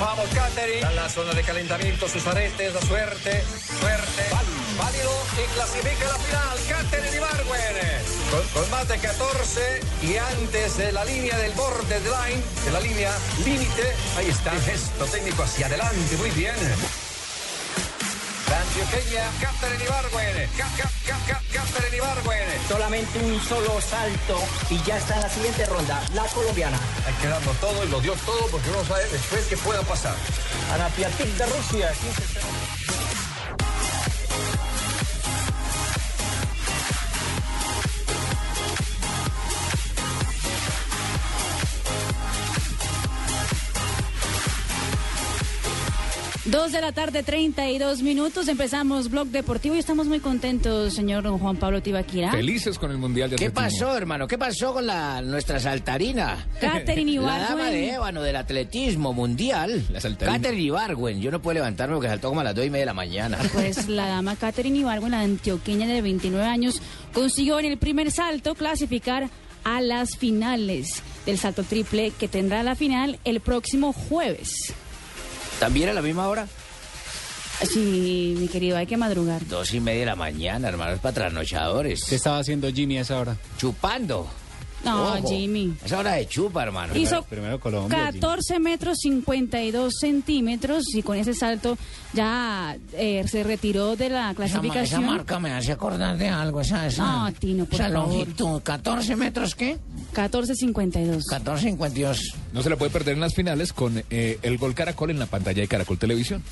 Vamos, Catherine. En la zona de calentamiento, sus aretes, la suerte, suerte. Válido y clasifica la final. Catherine Ibargüen. Con, con más de 14 y antes de la línea del borde de line, de la línea límite. Ahí está, gesto técnico hacia adelante. Muy bien. Antioqueña Catherine Ibargüen. Ca, ca, ca, ca, Catherine Ibargüen. Solamente un solo salto y ya está en la siguiente ronda, la colombiana. Hay que darlo todo y lo dio todo porque uno no sabe después qué pueda pasar. Ana Piatic de Rusia. Dos de la tarde, 32 minutos. Empezamos Blog Deportivo y estamos muy contentos, señor don Juan Pablo Tibaquira. Felices con el Mundial de ¿Qué Atletismo. pasó, hermano? ¿Qué pasó con la nuestra saltarina? Catherine La dama de Ibargüen. ébano del atletismo mundial. La saltarina. Catherine Ibargüen. Yo no puedo levantarme porque saltó como a las dos y media de la mañana. Pues la dama Catherine Ibargüen, la antioqueña de 29 años, consiguió en el primer salto clasificar a las finales del salto triple que tendrá la final el próximo jueves. ¿También a la misma hora? Sí, mi querido, hay que madrugar. Dos y media de la mañana, hermanos, para trasnochadores. ¿Qué estaba haciendo Jimmy a esa hora? Chupando. No, Ojo. Jimmy. Es hora de chupa, hermano. Hizo primero Colombia, 14 metros 52 centímetros y con ese salto ya eh, se retiró de la Esa, clasificación. esa marca me hace acordar de algo, esa, esa, No, Tino, por esa favor. longitud. ¿14 metros qué? 14.52. 14.52. No se la puede perder en las finales con eh, el gol Caracol en la pantalla de Caracol Televisión.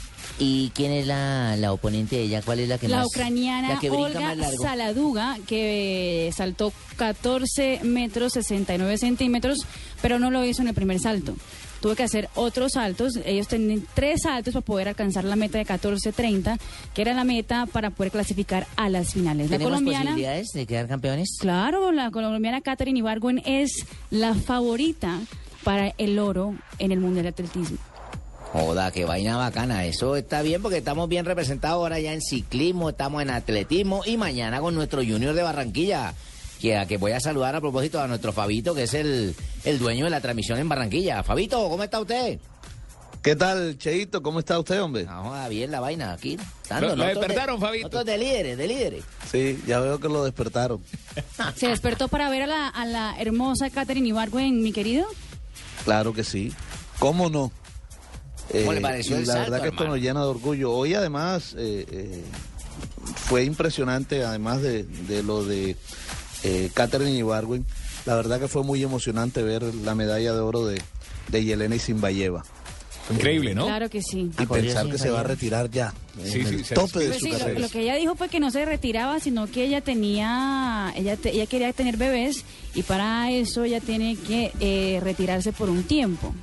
¿Y quién es la, la oponente de ella? ¿Cuál es la que La más? ucraniana la brinca Olga más largo. Saladuga, que eh, saltó 14 metros 69 centímetros, pero no lo hizo en el primer salto. Tuve que hacer otros saltos. Ellos tenían tres saltos para poder alcanzar la meta de 14.30, que era la meta para poder clasificar a las finales. La ¿Tenemos colombiana. posibilidades de quedar campeones? Claro, la colombiana Catherine Ibargüen es la favorita para el oro en el Mundial de Atletismo. Joda, qué vaina bacana. Eso está bien porque estamos bien representados ahora ya en ciclismo, estamos en atletismo y mañana con nuestro Junior de Barranquilla. Que, a que voy a saludar a propósito a nuestro Fabito, que es el, el dueño de la transmisión en Barranquilla. Fabito, ¿cómo está usted? ¿Qué tal, Cheito? ¿Cómo está usted, hombre? No, joda, bien la vaina aquí. Lo- despertaron, de, Fabito. Nosotros de líderes, de líderes. Sí, ya veo que lo despertaron. ¿Se despertó para ver a la, a la hermosa Catherine Ibargüen, mi querido? Claro que sí. ¿Cómo no? ¿Cómo le Eh, pareció y el la salto, verdad que esto nos llena de orgullo. Hoy además eh, eh, fue impresionante, además de, de lo de eh, Catherine Ibargüen, la verdad que fue muy emocionante ver la medalla de oro de, de Yelena Isinbayeva. Increíble, ¿no? Claro que sí. Y pensar que se va a retirar ya, en Sí, sí, el se tope de Pues su sí, lo, que ella dijo fue que no se retiraba, sino que ella tenía, ella, te- ella quería tener bebés y para eso ella tiene que eh, retirarse por un tiempo.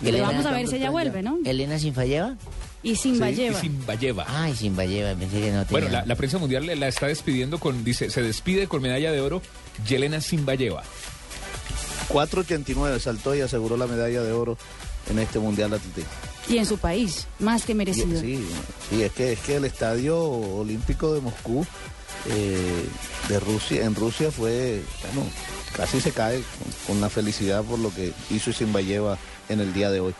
Pero Elena, vamos a ver si ella vuelve, ¿no? ¿Elena Sinfalleva? Y sin Y Valleva. sin Valleva. Ay, Sinfalleva, pensé que no tenía. Bueno, la, la prensa mundial la está despidiendo con, dice, se despide con medalla de oro Yelena Simbayeva. 4.89 saltó y aseguró la medalla de oro en este Mundial de Atletismo. Y en su país, más que Y- merecido. Sí, sí, es que es que el estadio olímpico de Moscú eh, de Rusia en Rusia fue bueno casi se cae con, con la felicidad por lo que hizo Simbayeva en el día de hoy.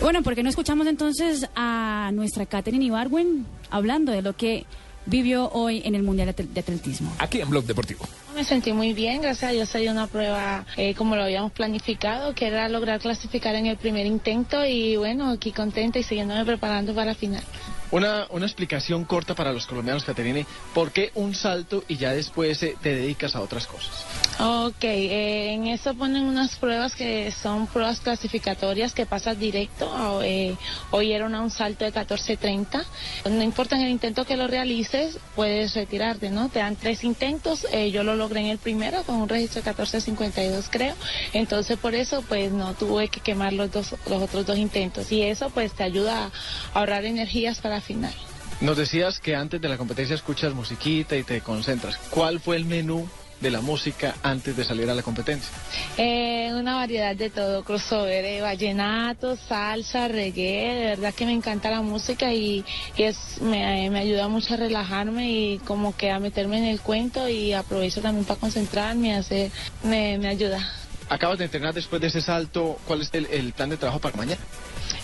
Bueno, ¿por qué no escuchamos entonces a nuestra Catherine Ibargüen hablando de lo que vivió hoy en el Mundial de Atle- de Atletismo? Aquí en Blog Deportivo. Me sentí muy bien, gracias a Dios se dio una prueba eh, como lo habíamos planificado, que era lograr clasificar en el primer intento y bueno, aquí contenta y siguiéndome preparando para la final. Una, una explicación corta para los colombianos, Caterine. ¿Por qué un salto y ya después eh, te dedicas a otras cosas? Ok, eh, en eso ponen unas pruebas que son pruebas clasificatorias que pasas directo. eh, hoy era una- un salto de 14.30. No importa en el intento que lo realices, puedes retirarte, ¿no? Te dan tres intentos. eh, yo lo logré en el primero con un registro de 14.52, creo. Entonces, por eso, pues no tuve que quemar los, dos, los otros dos intentos. Y eso, pues, te ayuda a ahorrar energías para final. Nos decías que antes de la competencia escuchas musiquita y te concentras. ¿Cuál fue el menú de la música antes de salir a la competencia? Eh, una variedad de todo, crossover, eh, vallenato, salsa, reggae, de verdad que me encanta la música y, y es, me, me ayuda mucho a relajarme y como que a meterme en el cuento y aprovecho también para concentrarme, hacer, me, me ayuda. Acabas de entrenar después de ese salto. ¿Cuál es el, el plan de trabajo para mañana?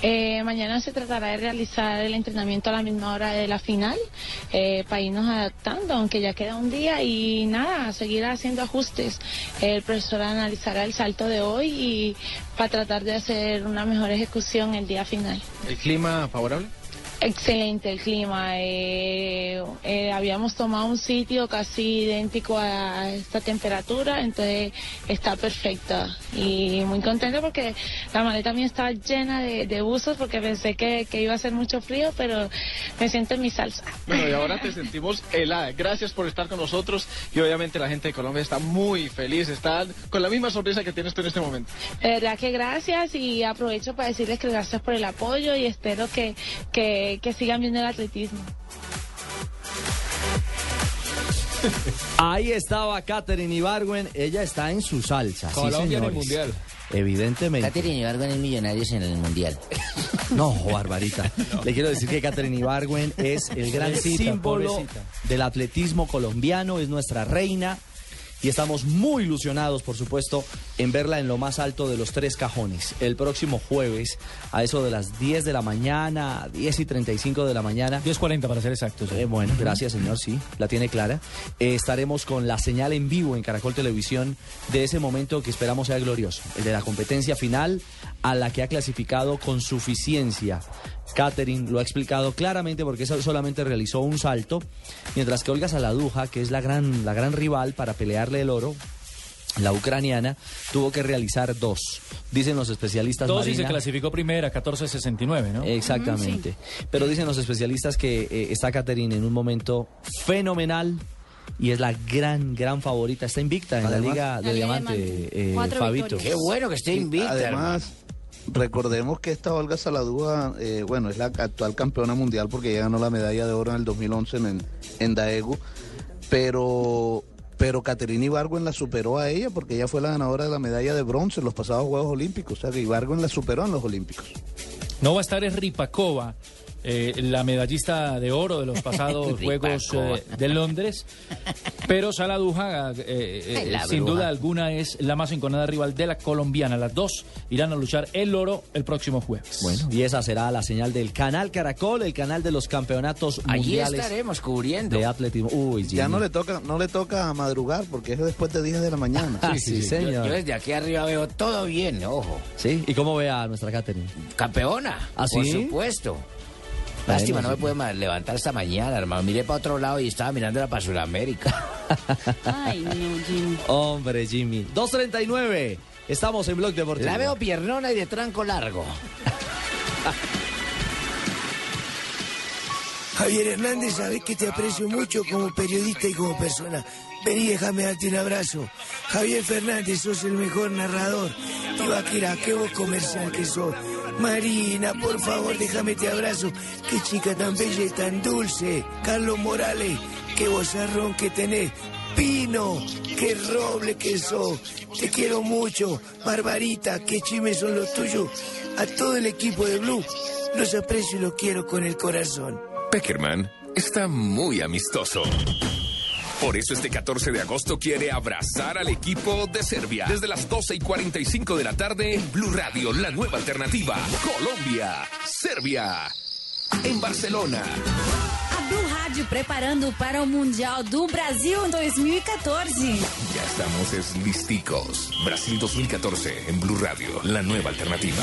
Eh, mañana se tratará de realizar el entrenamiento a la misma hora de la final eh, para irnos adaptando, aunque ya queda un día y nada, seguir haciendo ajustes. El profesor analizará el salto de hoy y para tratar de hacer una mejor ejecución el día final. ¿El clima favorable? Excelente el clima. eh, eh, habíamos tomado un sitio casi idéntico a esta temperatura, entonces está perfecta. Y muy contenta porque la maleta mía estaba llena de, de buzos porque pensé que, que iba a hacer mucho frío, pero me siento en mi salsa. Bueno, y ahora te sentimos helada. Gracias por estar con nosotros y obviamente la gente de Colombia está muy feliz, está con la misma sonrisa que tienes tú en este momento. De verdad que gracias y aprovecho para decirles que gracias por el apoyo y espero que, que, que sigan viendo el atletismo. Ahí estaba Katherine Ibargüen, ella está en su salsa. sí, Colombia en el señores. Mundial. Evidentemente. Katherine Ibargüen es Millonarios en el Mundial. No, Barbarita. Le quiero decir que Katherine Ibargüen es el gran Pobrecita, símbolo pobrecita. del atletismo colombiano, es nuestra reina. Y estamos muy ilusionados, por supuesto, en verla en lo más alto de los tres cajones. El próximo jueves, a eso de las 10 de la mañana, 10 y 35 de la mañana. 10.40 para ser exactos. Eh, bueno, gracias señor, sí, la tiene clara. Eh, estaremos con la señal en vivo en Caracol Televisión de ese momento que esperamos sea glorioso, el de la competencia final a la que ha clasificado con suficiencia. Catherine lo ha explicado claramente porque solamente realizó un salto, mientras que Olga Saladuja, que es la gran, la gran rival para pelearle el oro, la ucraniana, tuvo que realizar dos. Dicen los especialistas. Dos y se clasificó primera, 14.69, ¿no? Exactamente. Pero dicen los especialistas que eh, está Caterine en un momento fenomenal y es la gran, gran favorita. Está invicta en Además- la Liga de Diamante, Diamante. eh, Cuatro Fabito. victorias. Qué bueno que esté invicta, Además, recordemos que esta Olga Saladúa, eh, bueno, es la actual campeona mundial porque ella ganó la medalla de oro en el 2011 en, Daegu, pero pero Caterina Ibargüen la superó a ella porque ella fue la ganadora de la medalla de bronce en los pasados Juegos Olímpicos, o sea que Ibargüen la superó en los Olímpicos. No va a estar es Ripakova, eh, la medallista de oro de los pasados Juegos eh, de Londres. Pero Saladuja, eh, eh, la sin bruja. duda alguna, es la más enconada rival de la colombiana. Las dos irán a luchar el oro el próximo jueves. Bueno, y esa será la señal del canal Caracol, el canal de los campeonatos Allí mundiales estaremos cubriendo. de atletismo. Uy, Ya no le toca no le toca madrugar porque es después de 10 de la mañana. Ah, sí, Yo, señor. yo desde aquí arriba veo todo bien, ojo. Sí, ¿y cómo ve a nuestra Catherine? Campeona, ¿Ah, por sí? supuesto. Lástima, no me pude ma- levantar esta mañana, hermano. Miré para otro lado y estaba mirándola para Sudamérica. Ay, no, Jimmy. Hombre, Jimmy. 239. Estamos en Blog Deportivo. La veo piernona y de tranco largo. Javier Hernández, sabes que te aprecio mucho como periodista y como persona. Vení, déjame darte un abrazo. Javier Fernández, sos el mejor narrador. Tibaquira, qué voz comercial que sos. Marina, por favor, déjame te abrazo. Qué chica tan bella y tan dulce. Carlos Morales, qué vozarrón que tenés. Pino, qué roble que sos. Te quiero mucho. Barbarita, qué chimes son los tuyos. A todo el equipo de Blue, los aprecio y los quiero con el corazón. Peckerman está muy amistoso. Por eso este 14 de agosto quiere abrazar al equipo de Serbia. Desde las 12 y 45 de la tarde, Blue Radio, la nueva alternativa. Colombia, Serbia, en Barcelona. A Blue Rádio preparando para o Mundial do Brasil em 2014. Ya estamos es listicos. Brasil 2014 en Blue Radio, la nueva alternativa.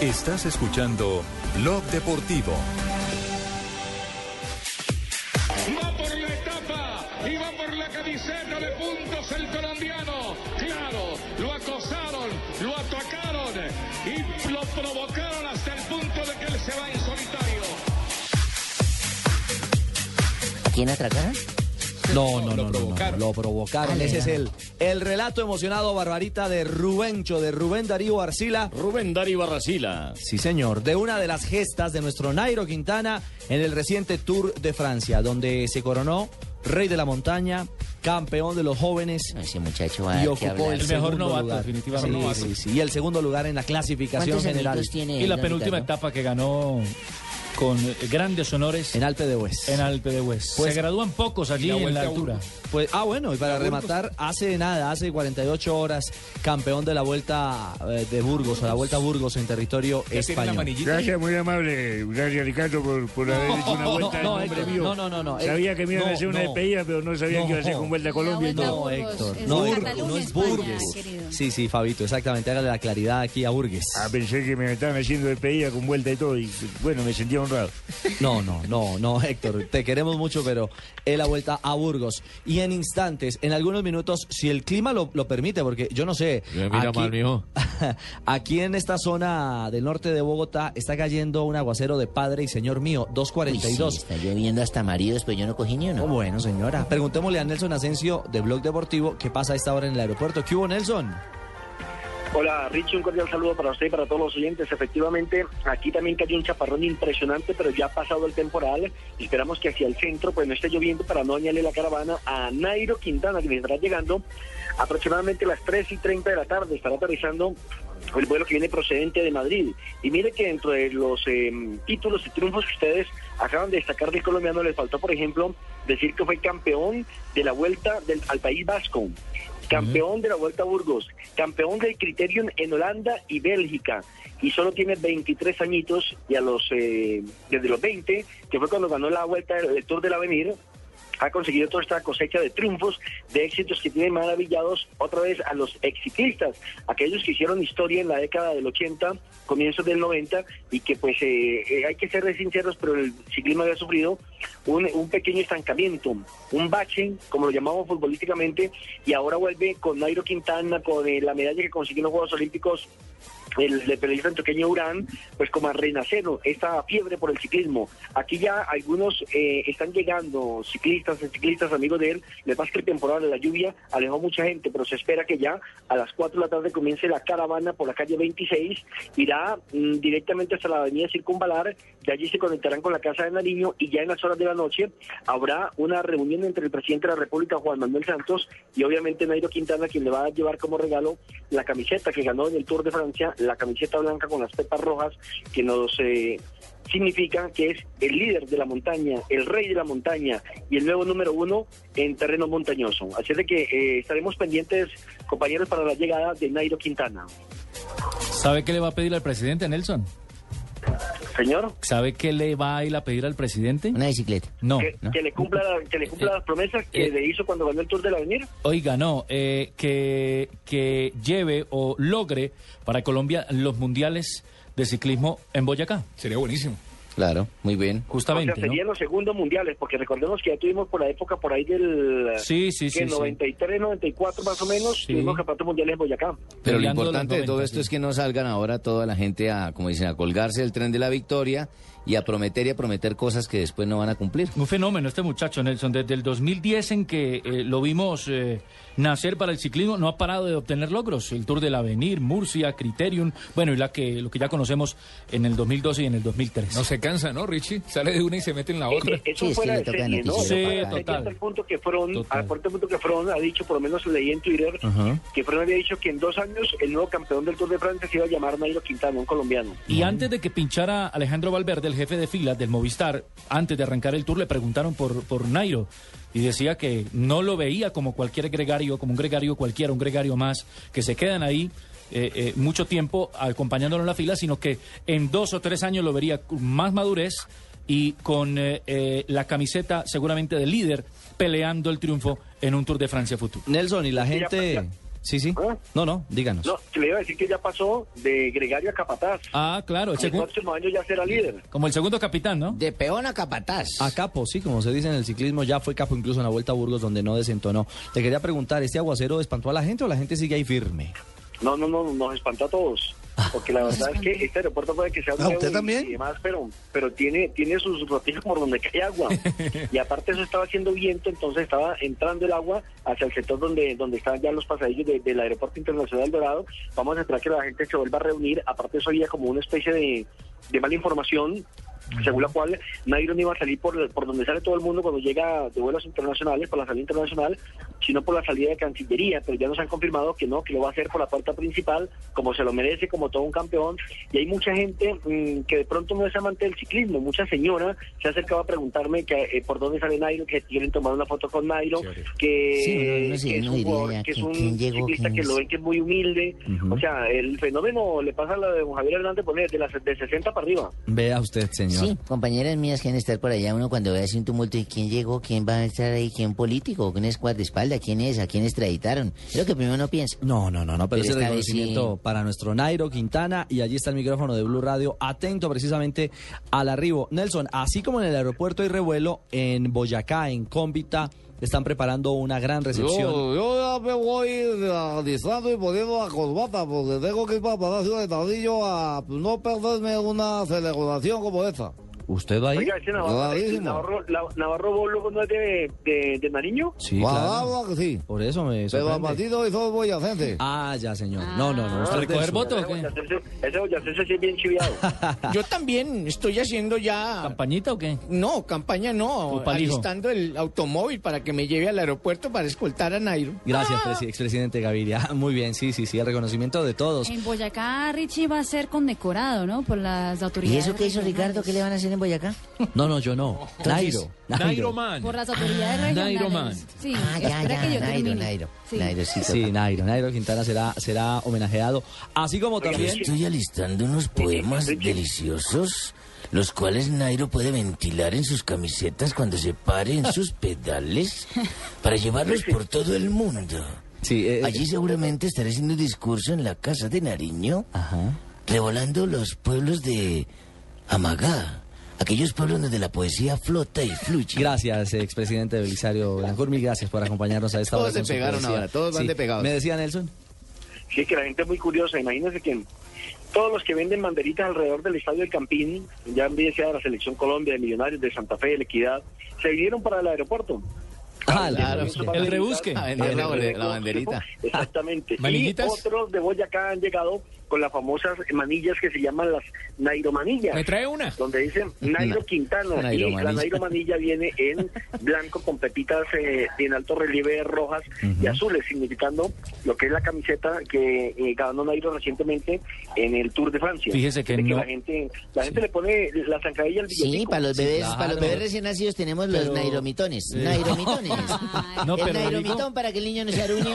Estás escuchando Blog Deportivo. Camiseta de puntos el colombiano. Claro, lo acosaron, lo atacaron y lo provocaron hasta el punto de que él se va en solitario. ¿A quién atracaron? No, no, no, no, no, lo provocaron. Ese es el, el relato emocionado, Barbarita, de Rubencho, de Rubén Darío Arcila. Rubén Darío Arcila. Sí, señor, de una de las gestas de nuestro Nairo Quintana en el reciente Tour de Francia, donde se coronó rey de la montaña, campeón de los jóvenes. Ese muchacho y ocupó el, segundo lugar. definitivamente. Sí, sí, sí, y el segundo lugar en la clasificación ¿Cuántos general. tiene Y la penúltima etapa que ganó con grandes honores En Alpe de Hues. en Alpe de Hues. Pues- Se gradúan pocos allí la en la a altura. Pues, ah, bueno, y para rematar, hace nada, hace 48 horas, campeón de la Vuelta eh, de Burgos, o la Vuelta a Burgos en territorio ¿Ya tiene la español. Gracias, muy amable. Gracias, Ricardo, por, por haber hecho una vuelta no, en nombre Héctor, mío. no, no, no, no, Sabía que me iban a no, hacer una no. despedida, pero no sabía que iba a ser con Vuelta a Colombia. Vuelta a. No, Burgos, Héctor, es no, en no es Burgos. querido. Sí, sí, Fabito, exactamente, hágale la claridad aquí a Burgues. Ah, pensé que me estaban haciendo despedida con vuelta y todo. Y bueno, me sentía honrado. No, no, no, no, Héctor, te queremos mucho, pero es la vuelta a Burgos. Y en instantes, en algunos minutos, si el clima lo, lo permite, porque yo no sé. mira mal, mijo. aquí en esta zona del norte de Bogotá está cayendo un aguacero de padre y señor mío, Uy, 242. sí, está lloviendo hasta maridos, pero yo no cogí ni uno. Oh, bueno, señora. Preguntémosle a Nelson Asensio de Blog Deportivo qué pasa a esta hora en el aeropuerto. ¿Qué hubo, Nelson? Hola Richie, un cordial saludo para usted y para todos los oyentes. Efectivamente, aquí también cayó un chaparrón impresionante, pero ya ha pasado el temporal. Esperamos que hacia el centro pues no esté lloviendo para no dañarle la caravana a Nairo Quintana, que estará llegando aproximadamente a las 3 y 30 de la tarde. Estará aterrizando el vuelo que viene procedente de Madrid. Y mire que dentro de los eh, títulos y triunfos que ustedes acaban de destacar del colombiano, les faltó, por ejemplo, decir que fue campeón de la vuelta del, al País Vasco campeón de la Vuelta a Burgos, campeón del Criterium en Holanda y Bélgica, y solo tiene 23 añitos, y a los, eh, desde los 20, que fue cuando ganó la Vuelta del Tour del Avenir, ha conseguido toda esta cosecha de triunfos, de éxitos que tienen maravillados otra vez a los exciclistas, aquellos que hicieron historia en la década del 80, comienzos del 90, y que pues eh, eh, hay que ser sinceros, pero el ciclismo había sufrido un, un pequeño estancamiento, un bache, como lo llamamos futbolísticamente, y ahora vuelve con Nairo Quintana, con eh, la medalla que consiguió en los Juegos Olímpicos el, el periodista antioqueño Urán, pues como a renacer esta fiebre por el ciclismo. Aquí ya algunos eh, están llegando, ciclistas, ciclistas, amigos de él, les pasa que el temporal de la lluvia alejó mucha gente, pero se espera que ya a las 4 de la tarde comience la caravana por la calle 26, irá mm, directamente hasta la avenida Circunvalar, de allí se conectarán con la Casa de Nariño y ya en las horas de la noche habrá una reunión entre el presidente de la República, Juan Manuel Santos, y obviamente Nairo Quintana, quien le va a llevar como regalo la camiseta que ganó en el Tour de Francia, la camiseta blanca con las pepas rojas, que nos eh, significa que es el líder de la montaña, el rey de la montaña y el nuevo número uno en terreno montañoso. Así es de que eh, estaremos pendientes, compañeros, para la llegada de Nairo Quintana. ¿Sabe qué le va a pedir al presidente, Nelson? Señor, ¿Sabe qué le va a ir a pedir al presidente? Una bicicleta. No. que, que le cumpla, que le cumpla las promesas que eh, le hizo cuando ganó el Tour del Avenir. Oiga, no, eh, que, que lleve o logre para Colombia los mundiales de ciclismo en Boyacá. Sería buenísimo. Claro, muy bien. Justamente, o sea, serían los segundos mundiales, porque recordemos que ya tuvimos por la época por ahí del Sí, sí, que sí, sí. 93, 94 más o menos, Sí. tuvimos campeonatos mundiales en Boyacá. Pero lo importante de todo 90, esto sí. es que no salgan ahora toda la gente a, como dicen, a colgarse del tren de la victoria y a prometer y a prometer cosas que después no van a cumplir. Un fenómeno este muchacho, Nelson. Desde el 2010 en que eh, lo vimos eh, nacer para el ciclismo, no ha parado de obtener logros. El Tour del Avenir, Murcia, Criterium, bueno, y la que, lo que ya conocemos en el 2012 y en el 2013. No se cansa, ¿no, Richie? Sale de una y se mete en la otra. Eh, Eso fuera de serie, ¿no? Sí, Hasta total. el punto que hasta el punto que fueron, ha dicho, por lo menos leí en Twitter, Ajá. que fueron había dicho que en dos años el nuevo campeón del Tour de Francia se iba a llamar Nairo Quintana, un colombiano. Y antes de que pinchara Alejandro Valverde, el jefe de filas del Movistar, antes de arrancar el tour le preguntaron por, por Nairo y decía que no lo veía como cualquier gregario, como un gregario cualquiera, un gregario más, que se quedan ahí eh, eh, mucho tiempo acompañándolo en la fila, sino que en dos o tres años lo vería con más madurez y con eh, eh, la camiseta seguramente de líder peleando el triunfo en un Tour de Francia futuro. Nelson, y la gente... Sí, sí. No, no, díganos. No, que le iba a decir que ya pasó de Gregario a Capataz. Ah, claro, el, El segun- próximo año ya será líder. como el segundo capitán, ¿no? De peón a capataz. A capo, sí, como se dice en el ciclismo, ya fue capo incluso en la Vuelta a Burgos donde no desentonó. Te quería preguntar, ¿este aguacero espantó a la gente o la gente sigue ahí firme? No, no, no, nos espantó a todos. Porque la verdad es que este aeropuerto puede que sea ¿A nuevo usted y- también? y demás, pero, pero tiene, tiene sus rotillos por donde cae agua. y aparte eso estaba haciendo viento, entonces estaba entrando el agua hacia el sector donde, donde están ya los pasadillos de- del Aeropuerto Internacional Dorado. Vamos a esperar que la gente se vuelva a reunir. Aparte eso había como una especie de, de mala información según la cual Nairo no iba a salir por, por donde sale todo el mundo cuando llega de vuelos internacionales, por la salida internacional, sino por la salida de Cancillería, pero ya nos han confirmado que no, que lo va a hacer por la puerta principal, como se lo merece, como todo un campeón, y hay mucha gente mm, que de pronto no es amante del ciclismo, mucha señora se ha acercado a preguntarme que, eh, por dónde sale Nairo, que quieren tomar una foto con Nairo, que, Sí, uno- uno sí, que es un, jugador- que es un ciclista que es. lo ven que es muy humilde, o sea, el fenómeno le pasa a la de Javier Hernández de las de 60 para arriba. Vea usted, señor. Sí, compañeras mías quieren estar por allá, uno cuando ve así un tumulto y quién llegó, quién va a estar ahí, quién político, quién es guardaespaldas, quién es, a quién extraditaron. Es lo que primero uno piensa. No, no, no, no, pero, Pero ese reconocimiento sí. para nuestro Nairo Quintana y allí está el micrófono de Blue Radio, atento precisamente al arribo. Nelson, así como en el aeropuerto hay revuelo, en Boyacá, en Cómbita, están preparando una gran recepción. Yo, ya me voy alistando y poniendo la corbata porque tengo que ir para Palacio de Tardillo a no perderme una celebración como esta. ¿Usted va ahí? Oiga, ese Navarro. Navarro, la- Navarro Bolo no es de, de, de Nariño. Sí, claro. sí. Por eso me Pero a sorprende. Martino hizo boyacente. Ah, ya, señor. No, no, no. Ah, usted recoger sur. votos o Ese qué? boyacense- Ese boyacense sí es bien chiviado. Yo también estoy haciendo ya... ¿Campañita o qué? No, campaña no, alistando el automóvil para que me lleve al aeropuerto para escoltar a Nairo. Gracias, presi- expresidente Gaviria. Muy bien, sí, sí, sí, el reconocimiento de todos. En Boyacá, Richie va a ser condecorado, ¿no? Por las ¿Y autoridades. eso qué hizo. Ricardo? ¿Qué le van a hacer en Boyacá? No, no, yo no. Nairo. Nairo Man. Por las autoridades regionales. Nairo Man. Sí, Ah, ya, espera ya, que yo Nairo, termine. Nairo. Sí. Nairo, sí. Sí, Nairo. Nairo Quintana será, será homenajeado. Así como también... Estoy alistando unos poemas deliciosos, los cuales Nairo puede ventilar en sus camisetas cuando se pare en sus pedales para llevarlos por todo el mundo. Sí, eh, Allí seguramente estaré haciendo un discurso en la casa de Nariño, Ajá. revolando los pueblos de Amagá, aquellos pueblos donde la poesía flota y fluye. Gracias, expresidente Belisario Betancourt. Mil gracias por acompañarnos a esta Todos hora. con se pegaron poesía. ahora, todos van Sí. de pegados. Me decía Nelson. Sí, que la gente es muy curiosa. Imagínense que todos los que venden banderitas alrededor del estadio del Campín, ya bien sea de la Selección Colombia, de Millonarios, de Santa Fe, de La Equidad, se vinieron para el aeropuerto. Ah, Claro, el rebusque. A vender la bande- la banderita. Exactamente. Y ¿Manillitas? otros de Boyacá han llegado con las famosas manillas que se llaman las Nairomanillas. ¿Me trae una? donde dicen Nairo Na- Quintana Nairo y la Manilla. Nairo Manilla viene en blanco con pepitas eh, en alto relieve rojas y azules, significando lo que es la camiseta que eh, ganó Nairo recientemente en el Tour de Francia. Fíjese que no- la gente, la gente le pone la zancadilla al Sí, para los bebés, claro. para los bebés recién nacidos tenemos los nairomitones. Nairomitones. No, el nairomitón para que el niño no se aruñe.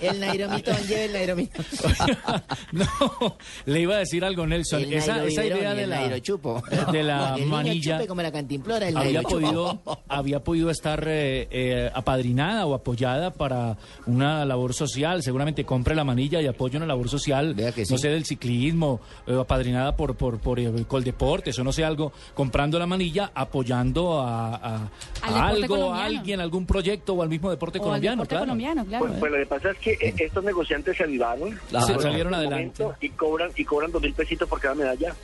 El nairomitón lleve el nairomitón. no, le iba a decir algo, Nelson. El esa, idea de el la, de la El manilla chupe como la cantimplora, el había podido, había podido estar eh, eh, apadrinada o apoyada para una labor social. Seguramente compre la manilla y apoye una labor social, Vea que sí. no sé, del ciclismo, eh, apadrinada por, por, por eh, Coldeportes o no sé, algo, comprando la manilla, apoyando a, a- Al a deporte algo, a alguien, algún proyecto o al mismo deporte O al colombiano. deporte claro. colombiano, claro. Pues, pues lo que pasa es que eh, estos negociantes se avivaron Claro. Se salieron adelante. momento y cobran y cobran dos mil pesitos por cada medalla.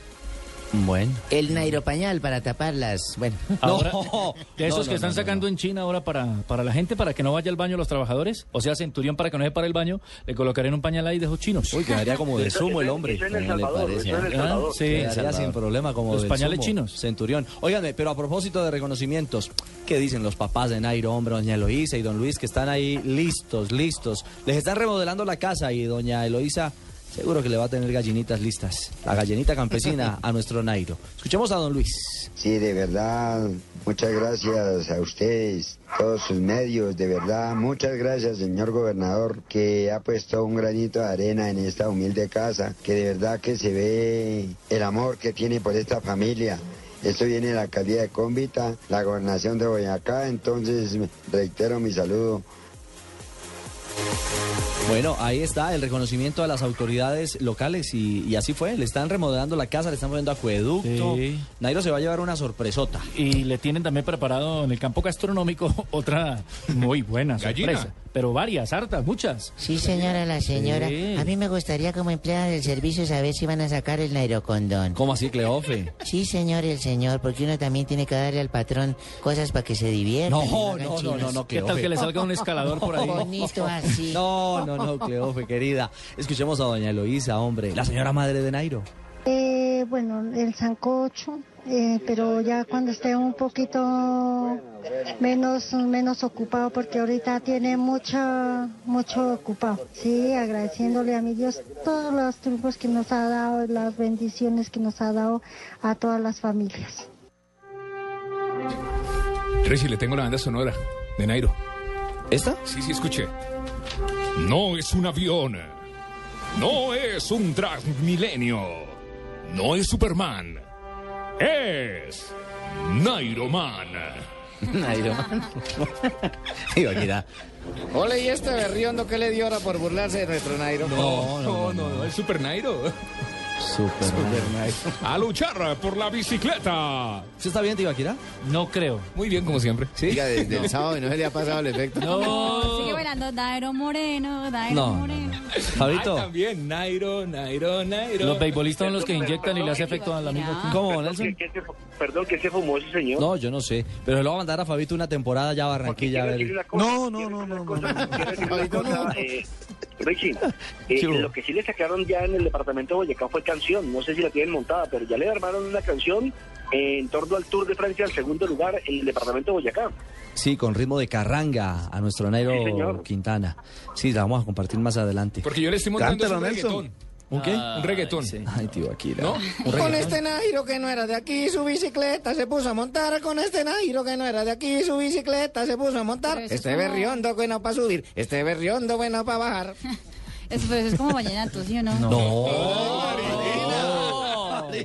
Bueno. El nairopañal para tapar las... Bueno. Ahora, No, de esos no, que están no, sacando en China ahora para, para la gente, para que no vaya al baño los trabajadores, o sea, Centurión para que no se pare el baño, le colocaré en un pañal ahí de esos chinos. Uy, quedaría como de sumo el hombre. eso en El ¿Cómo le Salvador, parece, eso en El ah? Sí, Quedaría sin problema como Los del pañales sumo. chinos. Centurión. Óiganme, pero a propósito de reconocimientos, ¿qué dicen los papás de Nairo, hombre, doña Eloísa y don Luis, que están ahí listos, listos? Les están remodelando la casa y doña Eloísa seguro que le va a tener gallinitas listas. La gallinita campesina a nuestro Nairo. Escuchemos a don Luis. Sí, de verdad, muchas gracias a ustedes, todos sus medios, de verdad, muchas gracias, señor gobernador, que ha puesto un granito de arena en esta humilde casa, que de verdad que se ve el amor que tiene por esta familia. Esto viene de la alcaldía de Cómbita, la gobernación de Boyacá, entonces reitero mi saludo Bueno, ahí está el reconocimiento a las autoridades locales y, y así fue. Le están remodelando la casa, le están poniendo acueducto. Sí. Nairo se va a llevar una sorpresota. Y le tienen también preparado en el campo gastronómico otra muy buena Gallina. sorpresa. Pero varias, hartas, muchas. Sí, señora, la señora. Sí. A mí me gustaría como empleada del servicio saber si van a sacar el nairocondón. ¿Cómo así, Cleofe? Sí, señor, el señor, porque uno también tiene que darle al patrón cosas para que se divierta. No, no, no, no, no, ¿Qué tal que le salga un escalador por ahí? Bonito así. No, no, no, Cleofe, querida. Escuchemos a doña Eloísa, hombre. La señora madre de Nairo. Eh, bueno, el sancocho, eh, pero ya cuando esté un poquito menos menos ocupado, porque ahorita tiene mucho, mucho ocupado. Sí, agradeciéndole a mi Dios todos los triunfos que nos ha dado, las bendiciones que nos ha dado a todas las familias. Richie, le tengo la banda sonora de Nairo. ¿Esta? Sí, sí, escuché. No es un avión. No es un Transmilenio. No es Superman. Es Nairo Man. Nairo Man. Ibaquira. Ole, ¿y este berriondo que le dio ahora por burlarse de nuestro Nairo? No, no, no, no, el Super Nairo. Super, A luchar por la bicicleta. ¿Usted está bien, Tibaquira? No creo. Muy bien, como siempre. ¿Sí? Diga, desde el sábado y no se le ha pasado el efecto. Sigue bailando Dairo Moreno, Dairo No, Moreno. Fabito. Ay, también, Nairo, Nairo, Nairo. Los beisbolistas son los que inyectan y le hace efecto al amigo. aquí. ¿Cómo, Nelson? ¿Qué se, perdón, que se fumó ese señor? No, yo no sé. Pero se lo va a mandar a Fabito una temporada ya a Barranquilla. a No, no, no, no, no. eh, Richie, eh, lo que sí le sacaron ya en el departamento de Boyacá fue canción, no sé si la tienen montada, pero ya le armaron una canción en torno al Tour de Francia al segundo lugar en el departamento de Boyacá. Sí, con ritmo de carranga a nuestro Nairo Sí. Quintana. Sí, la vamos a compartir más adelante. Porque yo le estoy montando un reggaetón. ¿Un qué? Un reggaetón. Ay, tío, aquí. ¿No? Con este Nairo que no era de aquí, su bicicleta se puso a montar. Con este Nairo que no era de aquí, su bicicleta se puso a montar. Este es como- berriondo bueno para subir, este berriondo bueno para bajar. Eso, pero eso es como vallenato, ¿sí o no?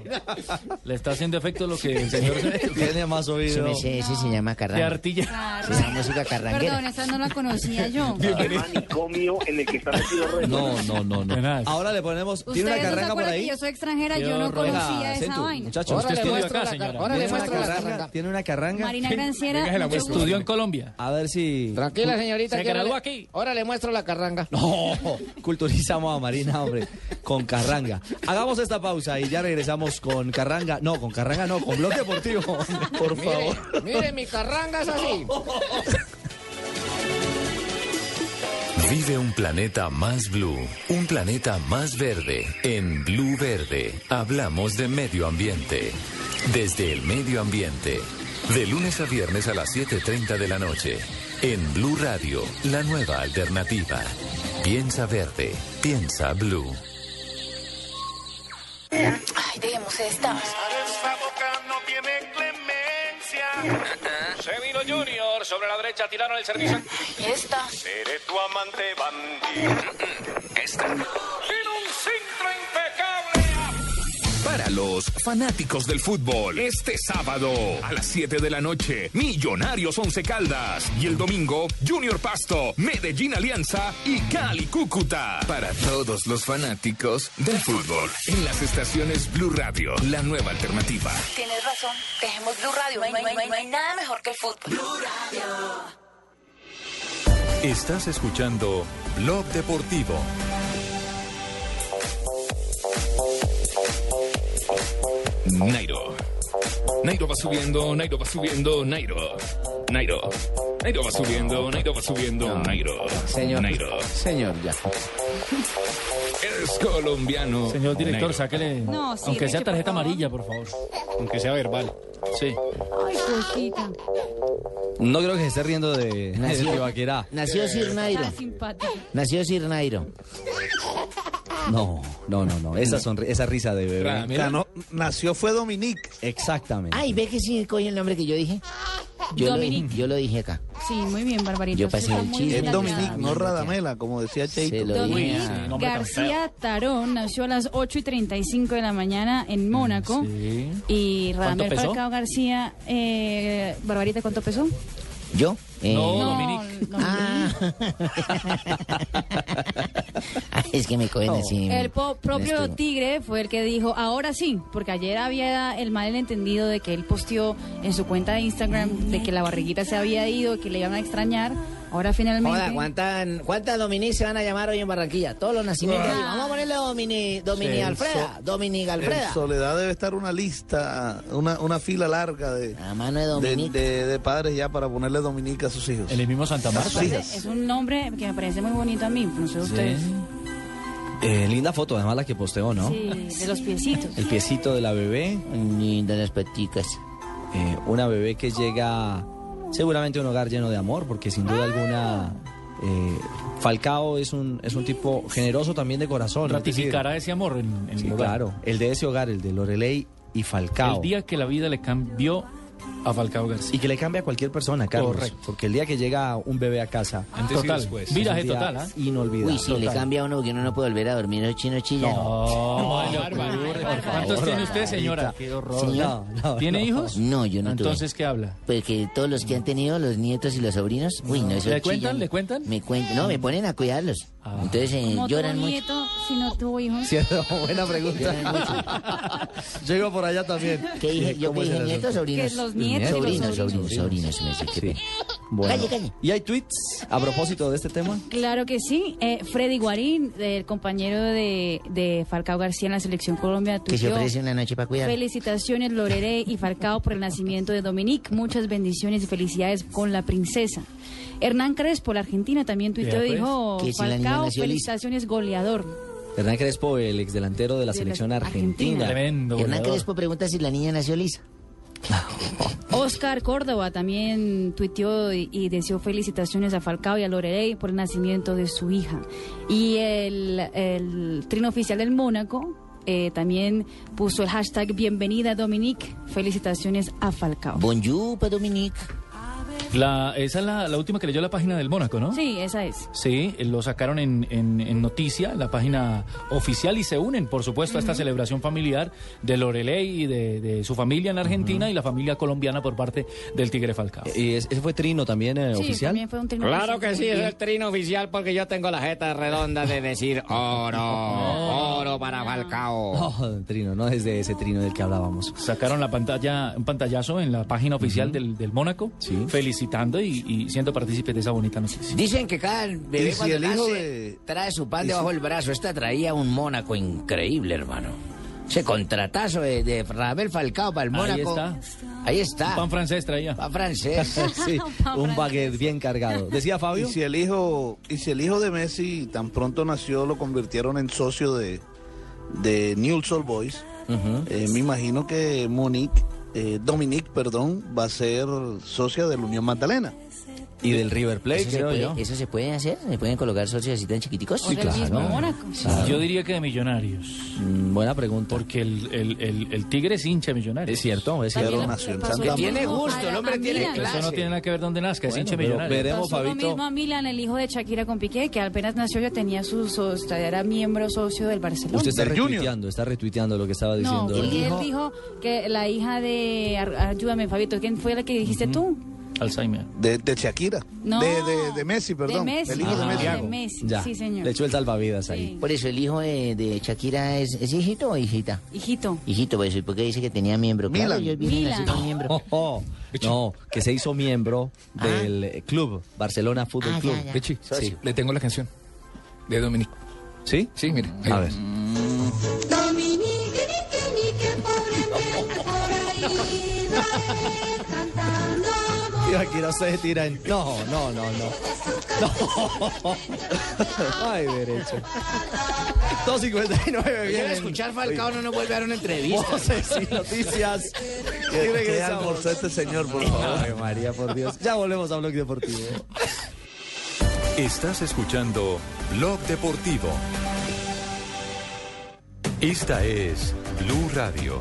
Le está haciendo efecto lo que el señor Tiene más Sí, oído. me sé, ese se llama de carranga. artilla. Esa es música carranguera. Perdón, esa no la conocía yo. El manicomio en el que está metido. No, no, no, no. Ahora le ponemos. ¿Tiene una se carranga por ahí? yo soy extranjera, yo no conocía esa vaina. Muchachos, Ahora usted le estudió muestro acá, la señora. ahora le ¿Tiene una muestro la carranga? ¿Tiene una carranga? Marina Granciera, se. Estudió en Colombia. A ver si. Tranquila, señorita. Se graduó aquí. Ahora le muestro la carranga. No, culturizamos a Marina, hombre, con Carranga. Hagamos esta pausa y ya regresamos con Carranga. No, con Carranga no, con Blog Deportivo. Por favor. Mire, mire, mi carranga es así. Vive un planeta más blue, un planeta más verde. En Blue Verde hablamos de medio ambiente. Desde el medio ambiente. De lunes a viernes a las 7.30 de la noche. En Blue Radio, la nueva alternativa. Piensa verde, piensa blue. No tiene clemencia. Se vino Junior, sobre la derecha tiraron el servicio. Y esta. Seré tu amante bandido. Esta. Los fanáticos del fútbol, este sábado a las 7 de la noche, Millonarios Once Caldas. Y el domingo, Junior Pasto, Medellín Alianza y Cali Cúcuta. Para todos los fanáticos del fútbol. En las estaciones Blue Radio, la nueva alternativa. Tienes razón. Dejemos Blue Radio. No hay, no hay- no nada mejor que el fútbol. Estás escuchando Blog Deportivo. Nairo. Nairo va subiendo, Nairo va subiendo, Nairo. Nairo. Nairo va subiendo, Nairo va subiendo, Nairo. Señor. Nairo. Señor, ya. Es colombiano. Señor director, Nairo. sáquele. No, sí, aunque sea tarjeta por amarilla, por favor. Aunque sea verbal. Sí. Ay, cosita. No creo que se esté riendo de, de Nació- Tibaquirá. Nació Sir Nairo. Nació Sir Nairo. No, no, no, no. Esa, sonri- esa risa de bebé. Ra- mira. Ganó- nació fue Dominique. Exactamente. Ay, ve que sí coge el nombre que yo dije. Yo lo Dominique. dije, yo lo dije acá. Sí, muy bien, Barbarita. Yo pasé el chiste. Es Dominique, no Radamela, como decía Se Cheito. lo dije. Dominique tan García Tarón nació a las 8 y 35 de la mañana en Mónaco. Sí. Y ¿Cuánto Radamel? Falcao García, eh, Barbarita, ¿cuánto pesó? ¿Yo? Eh, No, No, Dominique. Ah. Es que me cogen así. El po- propio Esto- Tigre fue el que dijo, ahora sí, porque ayer había el malentendido de que él posteó en su cuenta de Instagram de que la barriguita se había ido, que le iban a extrañar. Ahora finalmente... ¿cuántas, ¿cuántas Dominic se van a llamar hoy en Barranquilla? Todos los nacimientos. Ah. Vamos a ponerle Domini, Domini Sí, Alfreda, so- Dominic En Alfreda. Soledad debe estar una lista, una, una fila larga de, de, Dominique. de- de padres ya para ponerle Dominique a sus hijos. En el mismo Santa A sus Aparte, hijas. es un nombre que me parece muy bonito a mí, no sé ustedes. Eh, linda foto, además la que posteó, ¿no? Sí, de los piecitos. El piecito de la bebé. Lindas las paticas. Eh, una bebé que llega seguramente a un hogar lleno de amor, porque sin duda alguna eh, Falcao es un, es un tipo generoso también de corazón. es decir, Ratificará ese amor en, en sí, el hogar. claro, el de ese hogar, el de Lorelei y Falcao. El día que la vida le cambió a Falcao García. Y que le cambia a cualquier persona, Carlos. Correcto. Porque el día que llega un bebé a casa. Antes y Total. después. es un Viraje total, ¿ah? Inolvidable. Uy, si le cambia a uno porque uno no puede volver a dormir, los chinos chillan. No, ¿Cuántos tiene usted, señora? Qué horror. Señor. ¿Tiene hijos? No, yo no tuve. Entonces, ¿qué habla? Pues que todos los que han tenido, los nietos y los sobrinos, uy, no, eso ¿Le chillan. cuentan? ¿Le cuentan? Me cuentan, no, me ponen a cuidarlos. Entonces eh, ¿Cómo lloran mucho. nieto si no tuvo hijos? Cierto, buena pregunta. Yo iba por allá también. ¿Qué dije? ¿Yo ¿Cómo qué es dije? ¿Nietos sobrinos? Que los nietos sobrinos, sobrinos. sobrinos, sobrinos, me dice, qué pena. Bueno. Calle, calle. ¿Y hay tweets a propósito de este tema? Claro que sí. Eh, Freddy Guarín, el compañero de, de Falcao García en la selección Colombia, Que se tuiteó, ofrece una noche para cuidar. Felicitaciones Lorere y Falcao por el nacimiento de Dominique. Muchas bendiciones y felicidades con la princesa. Hernán Crespo, la Argentina, también tuiteó y pues, dijo, que Falcao, nació lisa". felicitaciones goleador. Hernán Crespo, el exdelantero de la De la selección Argentina. argentina. Tremendo. Hernán goleador. Crespo pregunta si la niña nació lisa. Oscar Córdoba también tuiteó y, y deseó felicitaciones a Falcao y a Lorelei por el nacimiento de su hija. Y el, el trino oficial del Mónaco eh, también puso el hashtag Bienvenida Dominique. Felicitaciones a Falcao. Bonjour, Dominique. La, esa es la, la última que leyó la página del Mónaco, ¿no? Sí, esa es. Sí, lo sacaron en, en, en noticia, la página oficial, y se unen, por supuesto, a esta celebración familiar de Lorelei y de, de su familia en Argentina y la familia colombiana por parte del Tigre Falcao. ¿Y es- ese fue trino también eh, Sí, oficial? también fue un trino Claro oficial. que sí, es el trino oficial porque yo tengo la jeta redonda de decir oro, oro para Falcao. Oh, trino, no es de ese trino del que hablábamos. Sacaron la pantalla, un pantallazo en la página oficial del, del Mónaco, y, y siendo partícipes de esa bonita noticia. Dicen que cada bebé si cuando el hijo nace de- trae su pan debajo si- del brazo. Esta traía un Mónaco increíble, hermano. Ese contratazo de, de Rabel Falcao para el Ahí Mónaco. está. Ahí está. Pan francés traía. Pan francés. sí, un baguette bien cargado. Decía Fabio. Y si el hijo, y si el hijo de Messi tan pronto nació, lo convirtieron en socio de, de Newell's Old Boys, eh, me imagino que Monique, eh, Dominique, perdón, va a ser socia de la Unión Magdalena. Y del River Plate, ¿Eso se, puede, yo. ¿Eso se puede hacer? ¿Se pueden colocar socios así tan chiquiticos? O del mismo Mónaco. Yo diría que de millonarios. Mm, buena pregunta. Porque el, el, el, el Tigre es hincha millonario. Es cierto, es cierto. Tiene gusto, el hombre tiene Milan. clase. Eso no tiene nada que ver donde nazca, es hincha millonario. veremos, Pasó lo Fabito. mismo a Milan, el hijo de Shakira con Piqué, que apenas nació ya tenía su, era miembro socio del Barcelona. Usted está retuiteando, está retuiteando lo que estaba No, diciendo. porque él dijo que la hija de... Ayúdame, Fabito, ¿quién fue la que dijiste tú? Alzheimer. De, de Shakira. No. De, de, de Messi, perdón. De Messi. El hijo de Ah, Messi. de Messi, Ya, sí, señor. le echó el salvavidas ahí. Por eso, ¿el hijo de, de Shakira es, es hijito o hijita? Hijito. Hijito, por eso, ¿y por qué dice que tenía miembro? Claro, vi Milan. con miembro. Oh, oh. No, que se hizo miembro del eh, club, Barcelona Fútbol Ah, Club. ya, ya. Richie, Sí. le tengo la canción de Dominique. ¿Sí? Sí, mire. A ver. Y aquí no se tira en... No, no, no, no. No. Ay, derecho. 2.59 Quiero vienen. escuchar Falcao, no nos vuelve a dar una entrevista. Voces y noticias. Y ¿Qué, qué regresamos. este señor, por favor? Ay, María, por Dios. Ya volvemos a Blog Deportivo. Estás escuchando Blog Deportivo. Esta es Blue Radio.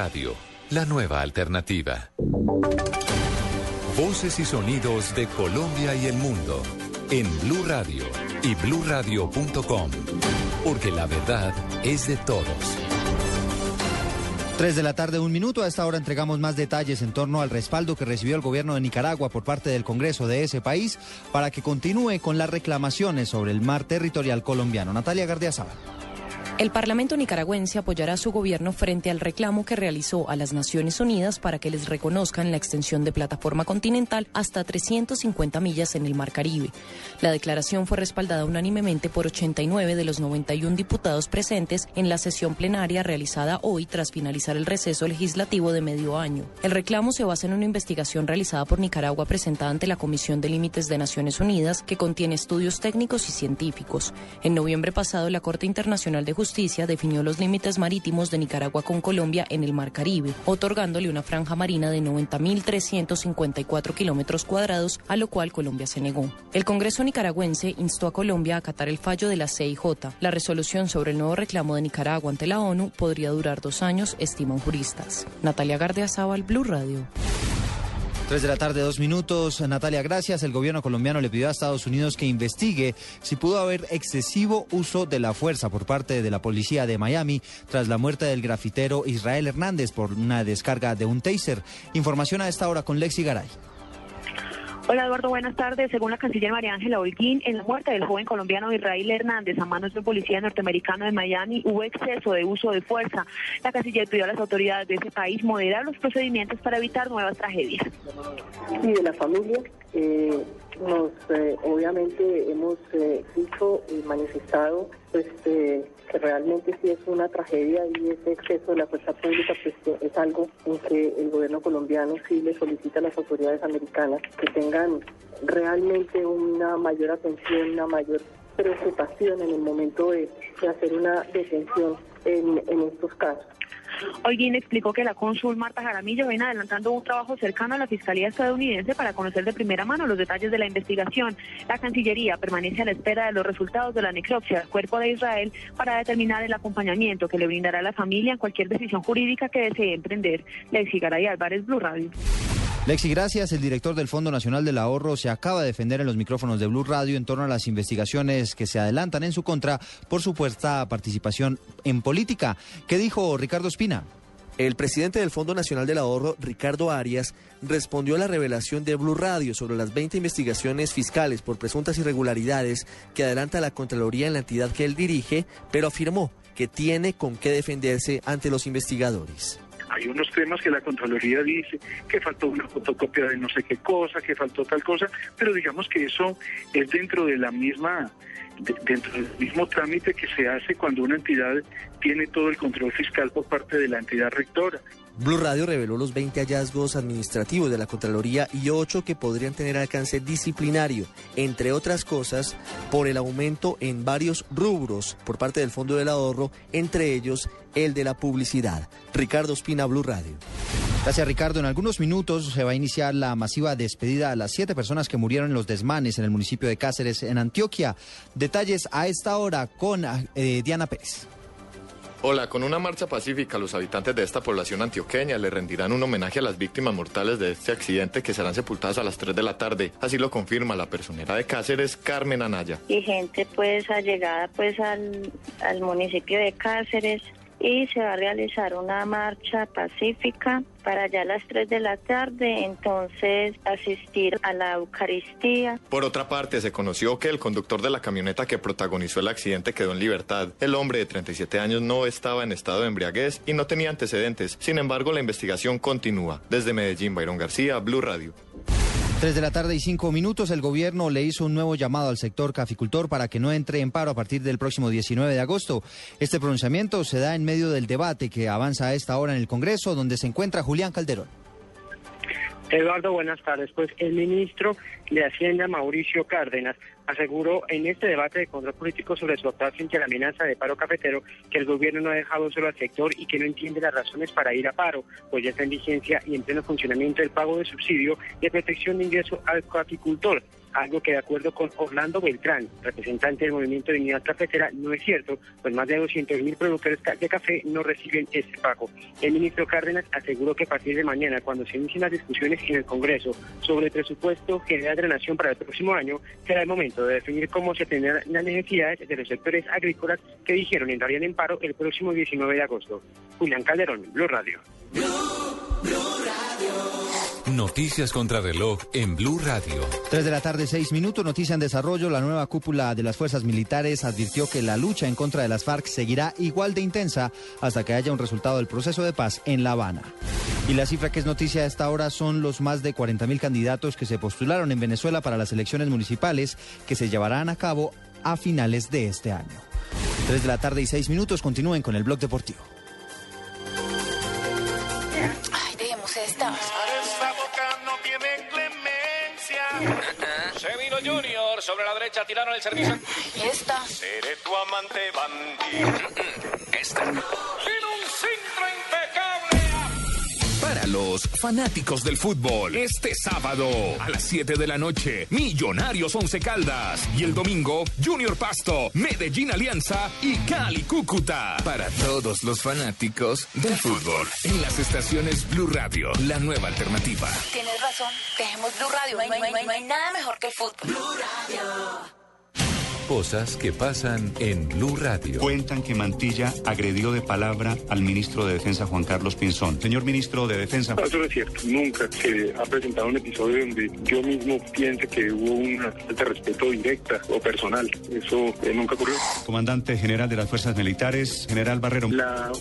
Radio, la nueva alternativa. Voces y sonidos de Colombia y el mundo en Blue Radio y bluradio.com, porque la verdad es de todos. Tres de la tarde, un minuto. A esta hora entregamos más detalles en torno al respaldo que recibió el gobierno de Nicaragua por parte del Congreso de ese país para que continúe con las reclamaciones sobre el mar territorial colombiano. Natalia Gardiazabal. El Parlamento nicaragüense apoyará a su gobierno frente al reclamo que realizó a las Naciones Unidas para que les reconozcan la extensión de plataforma continental hasta 350 millas en el Mar Caribe. La declaración fue respaldada unánimemente por 89 de los 91 diputados presentes en la sesión plenaria realizada hoy tras finalizar el receso legislativo de medio año. El reclamo se basa en una investigación realizada por Nicaragua presentada ante la Comisión de Límites de Naciones Unidas que contiene estudios técnicos y científicos. En noviembre pasado, la Corte Internacional de Justicia definió los límites marítimos de Nicaragua con Colombia en el Mar Caribe, otorgándole una franja marina de 90.354 kilómetros cuadrados, a lo cual Colombia se negó. El Congreso nicaragüense instó a Colombia a acatar el fallo de la CIJ. La resolución sobre el nuevo reclamo de Nicaragua ante la ONU podría durar dos años, estiman juristas. Natalia Gardeazabal, Blue Radio. Tres de la tarde, dos minutos. Natalia, gracias. El gobierno colombiano le pidió a Estados Unidos que investigue si pudo haber excesivo uso de la fuerza por parte de la policía de Miami tras la muerte del grafitero Israel Hernández por una descarga de un taser. Información a esta hora con Lexi Garay. Hola Eduardo, buenas tardes. Según la canciller María Ángela Holguín, en la muerte del joven colombiano Israel Hernández a manos de un policía norteamericano de Miami hubo exceso de uso de fuerza. La canciller pidió a las autoridades de ese país moderar los procedimientos para evitar nuevas tragedias. Y de la familia, eh, nos eh, obviamente hemos eh, dicho y manifestado que realmente sí es una tragedia y ese exceso de la fuerza pública pues es algo en que el gobierno colombiano sí le solicita a las autoridades americanas que tengan realmente una mayor atención, una mayor preocupación en el momento de, hacer una detención en, en estos casos. Holguín explicó que la cónsul Marta Jaramillo viene adelantando un trabajo cercano a la Fiscalía estadounidense para conocer de primera mano los detalles de la investigación. La Cancillería permanece a la espera de los resultados de la necropsia del cuerpo de Israel para determinar el acompañamiento que le brindará a la familia en cualquier decisión jurídica que desee emprender. Lexi Garay Álvarez, Blue Radio. Lexi, gracias. El director del Fondo Nacional del Ahorro se acaba de defender en los micrófonos de Blue Radio en torno a las investigaciones que se adelantan en su contra por supuesta participación en política. ¿Qué dijo Ricardo Espina? El presidente del Fondo Nacional del Ahorro, Ricardo Arias, respondió a la revelación de Blue Radio sobre las 20 investigaciones fiscales por presuntas irregularidades que adelanta la Contraloría en la entidad que él dirige, pero afirmó que tiene con qué defenderse ante los investigadores. Hay unos temas que la Contraloría dice que faltó una fotocopia de no sé qué cosa, que faltó tal cosa, pero digamos que eso es dentro de la misma dentro del mismo trámite que se hace cuando una entidad tiene todo el control fiscal por parte de la entidad rectora. Blue Radio reveló los 20 hallazgos administrativos de la Contraloría y 8 que podrían tener alcance disciplinario, entre otras cosas, por el aumento en varios rubros por parte del Fondo del Ahorro, entre ellos el de la publicidad. Ricardo Espina, Blue Radio. Gracias, Ricardo. En algunos minutos se va a iniciar la masiva despedida a las siete personas que murieron en los desmanes en el municipio de Cáceres, en Antioquia. Detalles a esta hora con eh, Diana Pérez. Hola, con una marcha pacífica, los habitantes de esta población antioqueña le rendirán un homenaje a las víctimas mortales de este accidente que serán sepultadas a las 3 de la tarde. Así lo confirma la personera de Cáceres, Carmen Anaya. Y gente pues allegada pues al, al municipio de Cáceres y se va a realizar una marcha pacífica para allá a las 3 de la tarde, entonces asistir a la Eucaristía. Por otra parte, se conoció que el conductor de la camioneta que protagonizó el accidente quedó en libertad. El hombre de 37 años no estaba en estado de embriaguez y no tenía antecedentes. Sin embargo, la investigación continúa. Desde Medellín, Byron García, Blue Radio. Tres de la tarde y cinco minutos, el gobierno le hizo un nuevo llamado al sector caficultor para que no entre en paro a partir del próximo 19 de agosto. Este pronunciamiento se da en medio del debate que avanza a esta hora en el Congreso, donde se encuentra Julián Calderón. Eduardo, buenas tardes. Pues el ministro de Hacienda, Mauricio Cárdenas, aseguró en este debate de control político sobre su actual frente la amenaza de paro cafetero que el gobierno no ha dejado solo al sector y que no entiende las razones para ir a paro, pues ya está en vigencia y en pleno funcionamiento el pago de subsidio de protección de ingreso al coapicultor algo que de acuerdo con Orlando Beltrán, representante del movimiento de unidad cafetera, no es cierto, pues más de 200.000 productores de café no reciben este pago. El ministro Cárdenas aseguró que a partir de mañana, cuando se inicien las discusiones en el Congreso sobre el presupuesto general de la Nación para el próximo año, será el momento de definir cómo se tendrán las necesidades de los sectores agrícolas que dijeron entrarían en paro el próximo 19 de agosto. Julián Calderón, Blue Radio. Noticias contra reloj en Blue Radio. 3 de la tarde, 6 minutos, noticia en desarrollo. La nueva cúpula de las fuerzas militares advirtió que la lucha en contra de las FARC seguirá igual de intensa hasta que haya un resultado del proceso de paz en La Habana. Y la cifra que es noticia a esta hora son los más de 40.000 candidatos que se postularon en Venezuela para las elecciones municipales que se llevarán a cabo a finales de este año. 3 de la tarde y 6 minutos, continúen con el blog deportivo. Ay, dejemos esta. Se vino Junior sobre la derecha, tiraron el servicio. ¿Y esta? Seré tu amante bandido. Esta. Un centro impecable. Para los fanáticos del fútbol, este sábado a las 7 de la noche, Millonarios Once Caldas. Y el domingo, Junior Pasto, Medellín Alianza y Cali Cúcuta. Para todos los fanáticos del fútbol. En las estaciones Blue Radio, la nueva alternativa. Tienes razón. Dejemos Blue Radio. No hay, no hay- no hay- no hay nada mejor que el fútbol. Blue Radio. Cosas que pasan en Blue Radio. Cuentan que Mantilla agredió de palabra al ministro de Defensa Juan Carlos Pinzón. Señor ministro de Defensa. No, eso no es cierto. Nunca se ha presentado un episodio donde yo mismo piense que hubo una falta de respeto directa o personal. Eso eh, nunca ocurrió. Comandante general de las Fuerzas Militares, general Barrero. La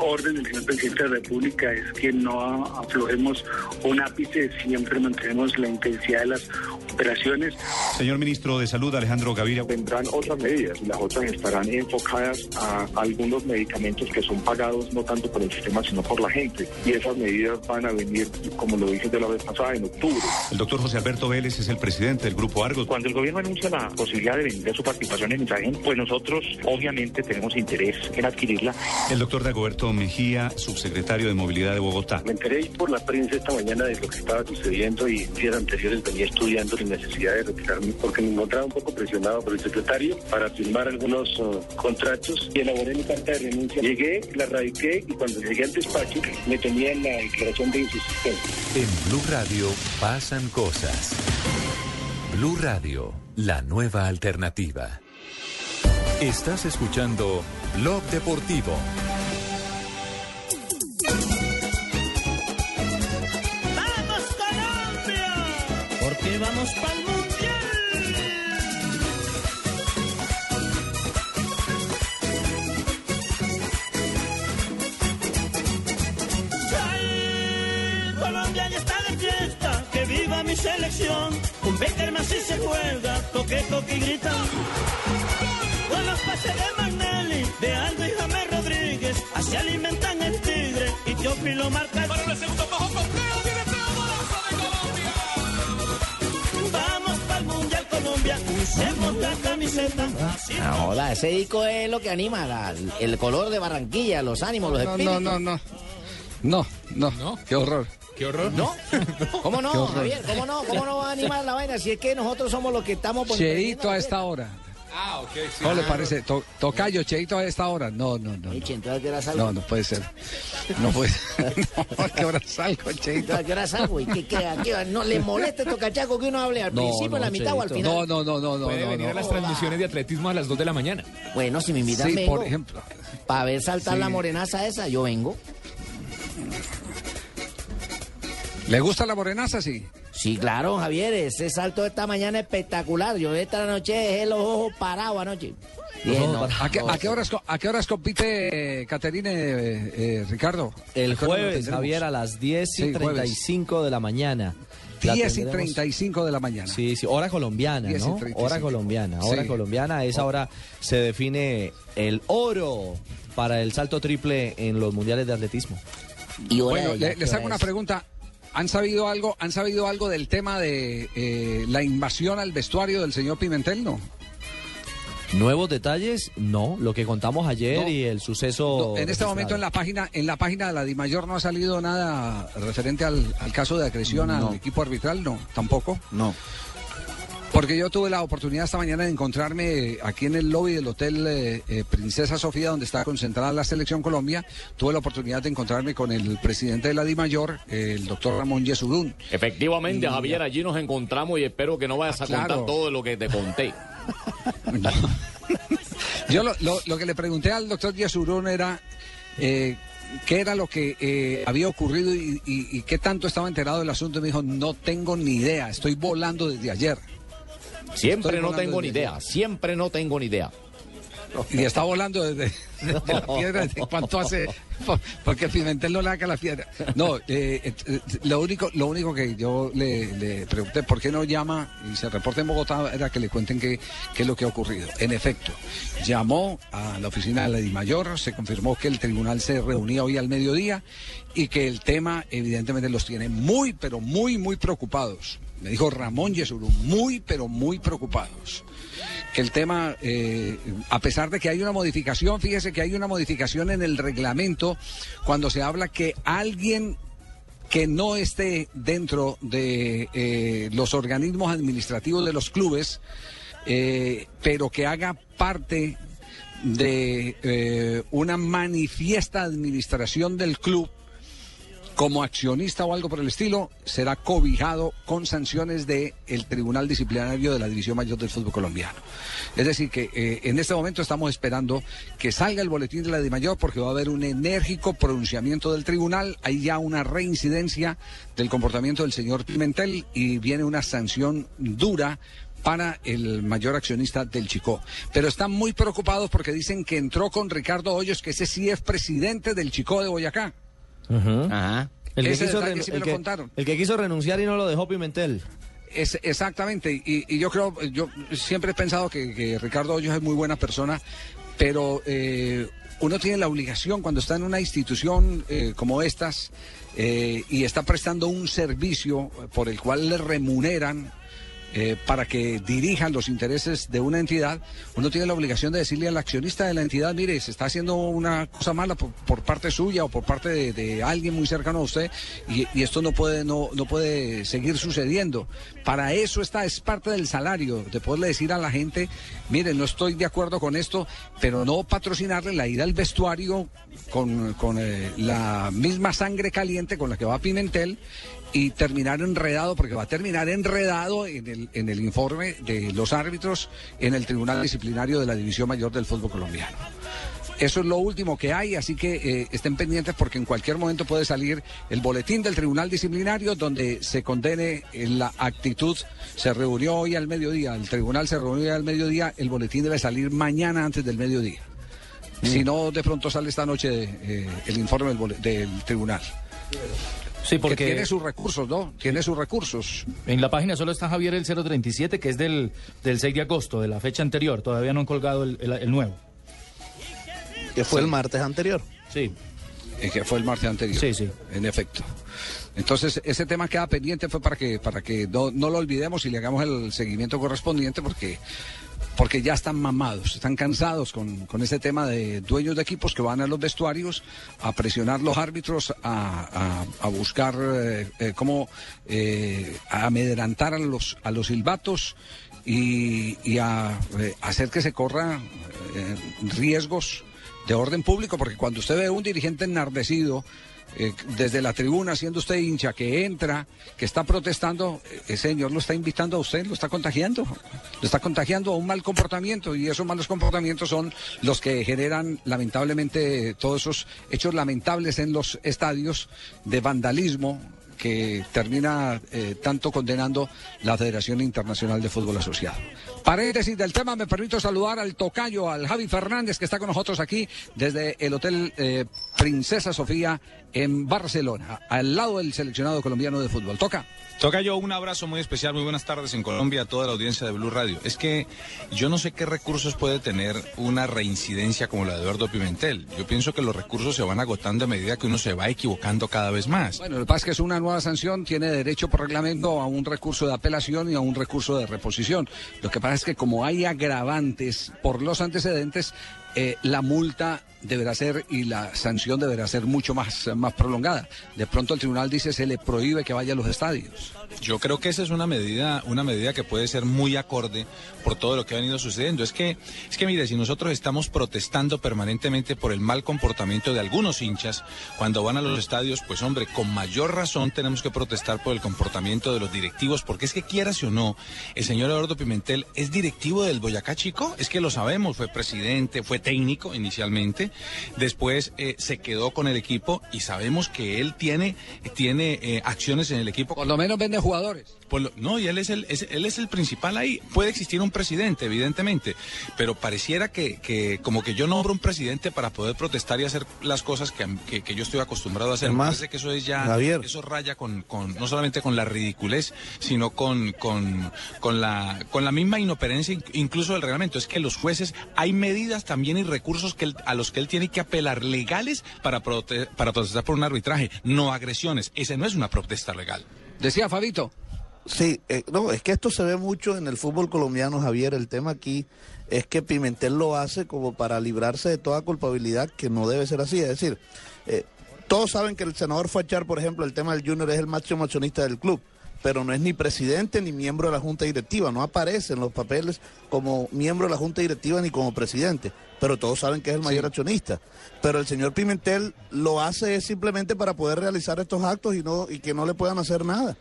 orden del señor presidente de la República es que no aflojemos un ápice, siempre mantenemos la intensidad de las operaciones. Señor ministro de Salud, Alejandro Gaviria. Vendrán otras medidas y las otras estarán enfocadas a algunos medicamentos que son pagados no tanto por el sistema sino por la gente. Y esas medidas van a venir, como lo dije de la vez pasada, en octubre. El doctor José Alberto Vélez es el presidente del Grupo Argos. Cuando el gobierno anuncia la posibilidad de vender su participación en Izagen, pues nosotros obviamente tenemos interés en adquirirla. El doctor Dagoberto Mejía, subsecretario de Movilidad de Bogotá. Me enteré por la prensa esta mañana de lo que estaba sucediendo y días anteriores venía estudiando la necesidad de retirarme porque me encontraba un poco presionado por el secretario para firmar algunos uh, contratos y elaboré mi carta de renuncia. Llegué, la radiqué y cuando llegué al despacho me tenía en la declaración de insuficiencia. En Blue Radio pasan cosas. Blue Radio, la nueva alternativa. Estás escuchando Blog Deportivo. ¡Vamos Colombia! Porque vamos para mi selección. Un Becker más si se juega, toque, toque y grita. Con los pases de Magnelli, de Aldo y James Rodríguez, así alimentan el tigre y Teófilo marca. Para el segundo bajo Vamos para el Mundial Colombia, usemos la camiseta. Así No, joda, ese disco es lo que anima, la- el color de Barranquilla, los ánimos, los No, espíritus. no, no, no. No, no. Qué horror. ¿Qué horror? ¿No? ¿Cómo no. Javier? ¿Cómo no? ¿Cómo no va a animar la vaina si es que nosotros somos los que estamos pues, Cheito a esta hora. Ah, ok, sí. ¿Cómo le parece? To- tocayo, Cheito a esta hora. No, no, no. No, no, no puede ser. No puede ser. No, ¿a qué hora salgo, Cheito? ¿A qué hora salgo? ¿Y qué, qué, a qué hora? ¿No le molesta estos cachacos que uno hable al No, principio, en la mitad o al final? No, no, no, no, no. Puede no, venir no. a las transmisiones de atletismo a las 2 de la mañana. Bueno, si me invitan, Sí, vengo. por ejemplo. Para ver saltar Sí. la morenaza esa, yo vengo. ¿Le gusta la morenaza? Sí. Sí, claro, Javier, ese salto de esta mañana es espectacular. Yo esta noche dejé los ojos parados anoche. Dije, no, ¿A qué, no, a qué horas, a qué horas compite eh, Caterine, eh, eh, Ricardo? El ¿A qué hora lo jueves? Javier, a las 10 y Sí, jueves. 35 de la mañana. La 10 y tendremos- 35 de la mañana. Sí, sí, hora colombiana, 10 y ¿no? 35. Hora colombiana, hora Sí. colombiana. A esa hora se define el oro para el salto triple en los mundiales de atletismo. Y Bueno, le- les hago una pregunta. ¿Han sabido algo, han sabido algo del tema de eh, la invasión al vestuario del señor Pimentel? No. Nuevos detalles, no. Lo que contamos ayer No. y el suceso. No, en este momento en la página en la página de la Dimayor no ha salido nada referente al, al caso de agresión No. al equipo arbitral, no, tampoco. No. Porque yo tuve la oportunidad esta mañana de encontrarme aquí en el lobby del Hotel eh, eh, Princesa Sofía, donde está concentrada la Selección Colombia. Tuve la oportunidad de encontrarme con el presidente de la DIMAYOR, eh, el doctor Ramón Yesurún. Efectivamente, Y- Javier, allí nos encontramos y espero que no vayas a Claro. contar todo lo que te conté. Yo lo, lo- lo que le pregunté al doctor Yesurún era eh, qué era lo que eh, había ocurrido y, y- y qué tanto estaba enterado del asunto. Y me dijo, no tengo ni idea, estoy volando desde ayer. Siempre no tengo ni desde idea, siempre no tengo ni idea. Y está volando desde, desde la piedra. ¿De cuánto hace? Por- Porque Pimentel no le haga la piedra. No, eh, eh, eh, lo único lo único que yo le, le pregunté, ¿por qué no llama y se reporta en Bogotá? Era que le cuenten qué, qué es lo que ha ocurrido. En efecto, llamó a la oficina de la DIMAYOR, se confirmó que el tribunal se reunía hoy al mediodía y que el tema evidentemente los tiene muy, pero muy, muy preocupados. Me dijo Ramón Yesurú, muy, pero muy preocupados. Que el tema, eh, a pesar de que hay una modificación, fíjese que hay una modificación en el reglamento cuando se habla que alguien que no esté dentro de eh, los organismos administrativos de los clubes, eh, pero que haga parte de una manifiesta administración del club, como accionista o algo por el estilo, será cobijado con sanciones del el Tribunal Disciplinario de la División Mayor del Fútbol Colombiano. Es decir, que eh, en este momento estamos esperando que salga el boletín de la Dimayor porque va a haber un enérgico pronunciamiento del tribunal. Hay ya una reincidencia del comportamiento del señor Pimentel y viene una sanción dura para el mayor accionista del Chicó. Pero están muy preocupados porque dicen que entró con Ricardo Hoyos, que ese sí es presidente del Chicó de Boyacá. Ajá. El que, quiso detalle renu- sí me el lo que- contaron. el que quiso renunciar y no lo dejó Pimentel. Es, exactamente, y, y yo creo, yo siempre he pensado que, que Ricardo Hoyos es muy buena persona, pero eh, uno tiene la obligación cuando está en una institución eh, como estas eh, y está prestando un servicio por el cual le remuneran eh, para que dirijan los intereses de una entidad, uno tiene la obligación de decirle al accionista de la entidad, mire, se está haciendo una cosa mala por, por parte suya o por parte de, alguien muy cercano a usted y, y esto no puede, no, no puede seguir sucediendo. Para eso está, es parte del salario, de poderle decir a la gente, mire, no estoy de acuerdo con esto, pero no patrocinarle la ida al vestuario con, con eh, la misma sangre caliente con la que va Pimentel y terminar enredado, porque va a terminar enredado en el, en el informe de los árbitros en el Tribunal Disciplinario de la División Mayor del Fútbol Colombiano. Eso es lo último que hay, así que eh, estén pendientes porque en cualquier momento puede salir el boletín del Tribunal Disciplinario donde se condene la actitud. Se reunió hoy al mediodía, el tribunal se reunió hoy al mediodía, el boletín debe salir mañana antes del mediodía. Si no, de pronto sale esta noche eh, el informe del, tribunal. Sí, porque- Que tiene sus recursos, ¿no? Tiene sus recursos. En la página solo está Javier el 037, que es del, del 6 de agosto, de la fecha anterior. Todavía no han colgado el, el- el nuevo. Que fue Sí. el martes anterior. Sí. Eh, que fue el martes anterior. Sí, sí. En efecto. Entonces, ese tema queda pendiente fue para que, para que no, no lo olvidemos y le hagamos el seguimiento correspondiente porque, porque ya están mamados, están cansados con, con ese tema de dueños de equipos que van a los vestuarios a presionar los árbitros, a, a- a buscar eh, eh, cómo eh, a amedrentar a los, a los silbatos y, y a eh, hacer que se corran eh, riesgos de orden público, porque cuando usted ve un dirigente enardecido, eh, desde la tribuna, siendo usted hincha, que entra, que está protestando, eh, ese señor lo está invitando a usted, lo está contagiando, lo está contagiando a un mal comportamiento y esos malos comportamientos son los que generan lamentablemente todos esos hechos lamentables en los estadios de vandalismo que termina eh, tanto condenando la Federación Internacional de Fútbol Asociado. Paréntesis del tema, me permito saludar al tocayo, al Javi Fernández, que está con nosotros aquí desde el Hotel eh, Princesa Sofía en Barcelona, al lado del seleccionado colombiano de fútbol. Toca. Toca yo un abrazo muy especial, muy buenas tardes en Colombia a toda la audiencia de Blue Radio. Es que yo no sé qué recursos puede tener una reincidencia como la de Eduardo Pimentel. Yo pienso que los recursos se van agotando a medida que uno se va equivocando cada vez más. Bueno, lo que pasa es que es una nueva nueva sanción, tiene derecho por reglamento a un recurso de apelación y a un recurso de reposición. Lo que pasa es que como hay agravantes por los antecedentes, eh, la multa deberá ser y la sanción deberá ser mucho más, más prolongada. De pronto el tribunal dice se le prohíbe que vaya a los estadios. Yo creo que esa es una medida, una medida que puede ser muy acorde por todo lo que ha venido sucediendo. Es que, es que mire, si nosotros estamos protestando permanentemente por el mal comportamiento de algunos hinchas cuando van a los estadios, pues hombre, con mayor razón tenemos que protestar por el comportamiento de los directivos, porque es que quieras o no, el señor Eduardo Pimentel es directivo del Boyacá Chico, es que lo sabemos, fue presidente, fue técnico inicialmente, después eh, se quedó con el equipo y sabemos que él tiene, tiene eh, acciones en el equipo. Por lo menos vende jugadores. Por lo- no, y él es, el, es- él es el principal ahí. Puede existir un presidente, evidentemente, pero pareciera que, que como que yo nombro un presidente para poder protestar y hacer las cosas que, que- que yo estoy acostumbrado a hacer. Me Además, parece que eso es ya, Javier. eso raya con, con- no solamente con la ridiculez, sino con, con, con la, con la misma inoperencia in- incluso del reglamento. Es que los jueces, hay medidas también y recursos que él- a los que él tiene que apelar legales para, prote- para protestar por un arbitraje, no agresiones. Ese no es una protesta legal. Decía Fabito. Sí, eh, no, es que esto se ve mucho en el fútbol colombiano, Javier. El tema aquí es que Pimentel lo hace como para librarse de toda culpabilidad, que no debe ser así. Es decir, eh, todos saben que el senador Fachar, por ejemplo, el tema del Junior es el máximo accionista del club, pero no es ni presidente ni miembro de la Junta Directiva, no aparece en los papeles como miembro de la Junta Directiva ni como presidente, pero todos saben que es el mayor accionista. Pero el señor Pimentel lo hace simplemente para poder realizar estos actos y, no, y que no le puedan hacer nada.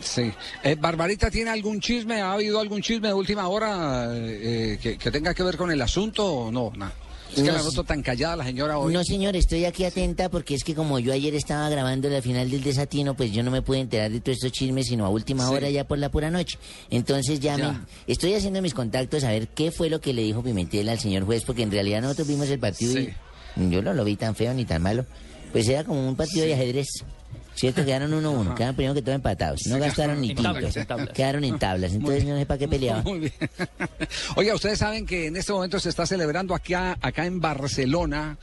Sí. Eh, Barbarita, ¿tiene algún chisme? ¿Ha habido algún chisme de última hora eh, que, que tenga que ver con el asunto o no? Nada. Es que No, la sí. noto tan callada la señora hoy. No, señor, estoy aquí atenta porque es que como yo ayer estaba grabando la final del desatino, pues yo no me pude enterar de todos estos chismes sino a última Sí. hora ya por la pura noche. Entonces ya, Ya. me estoy haciendo mis contactos a ver qué fue lo que le dijo Pimentel al señor juez, porque en realidad nosotros vimos el partido Sí. y yo no lo vi tan feo ni tan malo. Pues era como un partido de ajedrez. ¿Cierto? Quedaron 1-1. Quedaron primero que todo empatados. No gastaron ni tablas. Quedaron en tablas. Entonces no sé para qué peleaban. Muy bien. Oiga, ustedes saben que en este momento se está celebrando acá, acá en Barcelona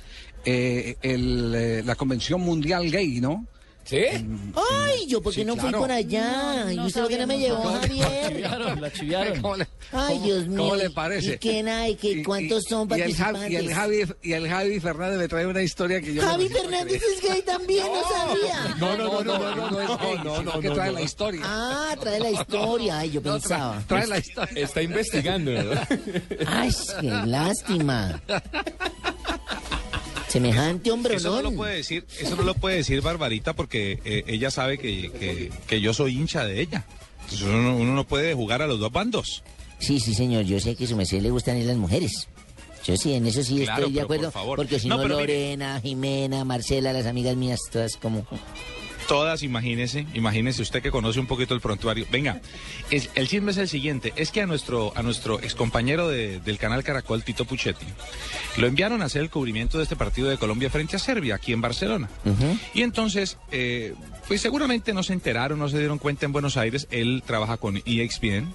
eh, el, eh, la Convención Mundial Gay, ¿no? ¿Sí? Ay, yo porque Sí, no claro. fui por allá. ¿Y usted por qué no me llevó, Javier? La chiviaron. ¿Cómo le, Ay, cómo- Dios mío. ¿Cómo le parece? ¿Y quién hay? ¿Qué- ¿Cuántos y- son y el, Javi, participantes? y, el Javi, y el Javi Fernández me trae una historia que yo no Javi puedo Fernández es gay también, no sabía. No, no, no, no, no, no, es gay, sino que trae la historia. Ah, trae la historia. Ay, yo No, pensaba. trae, trae la historia. Está investigando. Ay, qué lástima. Semejante hombre, Eso no lo puede decir, eso no lo puede decir Barbarita porque eh, ella sabe que, que- que yo soy hincha de ella. Entonces uno, no- uno no puede jugar a los dos bandos. Sí, sí, señor. Yo sé que a su merced le gustan es las mujeres. Yo sí, en eso sí Claro, estoy de por acuerdo. favor. Porque si No, mire. Lorena, Jimena, Marcela, las amigas mías, todas como. Todas, imagínese, imagínese usted que conoce un poquito el prontuario. Venga, es- el chisme es el siguiente, es que a nuestro, a nuestro excompañero de- del canal Caracol, Tito Puchetti, lo enviaron a hacer el cubrimiento de este partido de Colombia frente a Serbia, aquí en Barcelona. Y entonces, eh, pues seguramente no se enteraron, no se dieron cuenta en Buenos Aires, él trabaja con EXPN.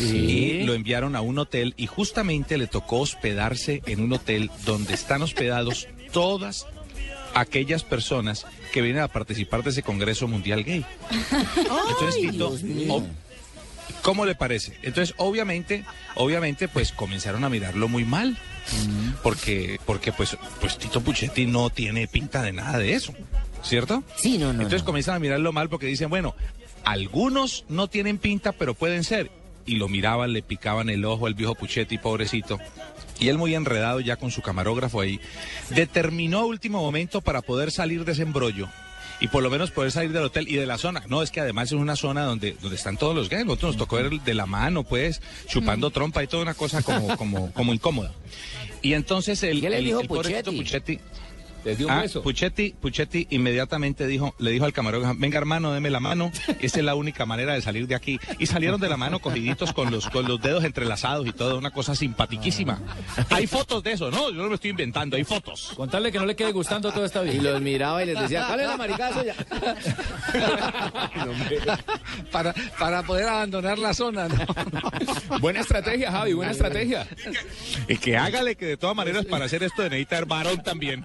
Y lo enviaron a un hotel y justamente le tocó hospedarse en un hotel donde están hospedados todas aquellas personas que vienen a participar de ese Congreso Mundial Gay. Entonces, Tito, ¿cómo le parece? Entonces, obviamente, obviamente, pues comenzaron a mirarlo muy mal. Porque, porque pues, pues Tito Puchetti no tiene pinta de nada de eso, ¿cierto? Sí, no, no. Entonces comienzan a mirarlo mal porque dicen, bueno, algunos no tienen pinta, pero pueden ser. Y lo miraban, le picaban el ojo al viejo Puchetti, pobrecito. Y él muy enredado ya con su camarógrafo ahí, determinó a último momento para poder salir de ese embrollo y por lo menos poder salir del hotel y de la zona. No, es que además es una zona donde, donde están todos los gays. Nosotros nos tocó ver de la mano, pues, chupando trompa y toda una cosa como, como, como incómoda. Y entonces el, ¿Qué le el- dijo el pobrecito Puchetti? Puchetti Les dio un Ah, beso. Puchetti, Puchetti inmediatamente dijo, le dijo al camarógrafo, venga hermano, deme la mano, esa es la única manera de salir de aquí. Y salieron de la mano cogiditos con los, con los dedos entrelazados y todo, una cosa simpatiquísima. Hay fotos de eso, ¿no? Yo no me estoy inventando, hay fotos. Contarle que no le quede gustando toda esta vida. Y los miraba y les decía, ¿cuál es la maricazo ya? para, para poder abandonar la zona, ¿no? Buena estrategia, Javi, buena estrategia. Y que hágale que de todas maneras para hacer esto necesita ser varón también.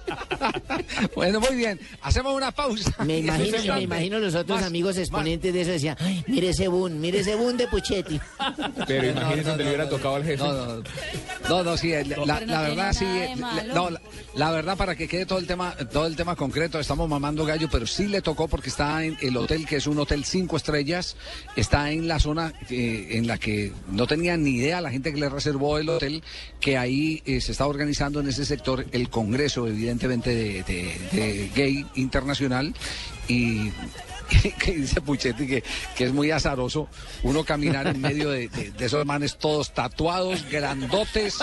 bueno, muy bien. Hacemos una pausa. Me imagino, me imagino los otros más- amigos exponentes de eso decían, ay, mire ese boom, mire ese boom de Puchetti. Pero No, imagínese no, donde no, le hubiera no, tocado al jefe. No, no, no, no, sí, la, verdad sí, la- no, la, la verdad para que quede todo el tema, todo el tema concreto, estamos mamando gallo, pero sí le tocó porque está en el hotel que es un hotel cinco estrellas, está en la zona eh, en la que no tenía ni idea la gente que le reservó el hotel que ahí eh, se está organizando en ese sector el congreso, evidentemente de, de- de gay internacional y que dice Puchetti que, que es muy azaroso uno caminar en medio de, de- de esos manes todos tatuados, grandotes,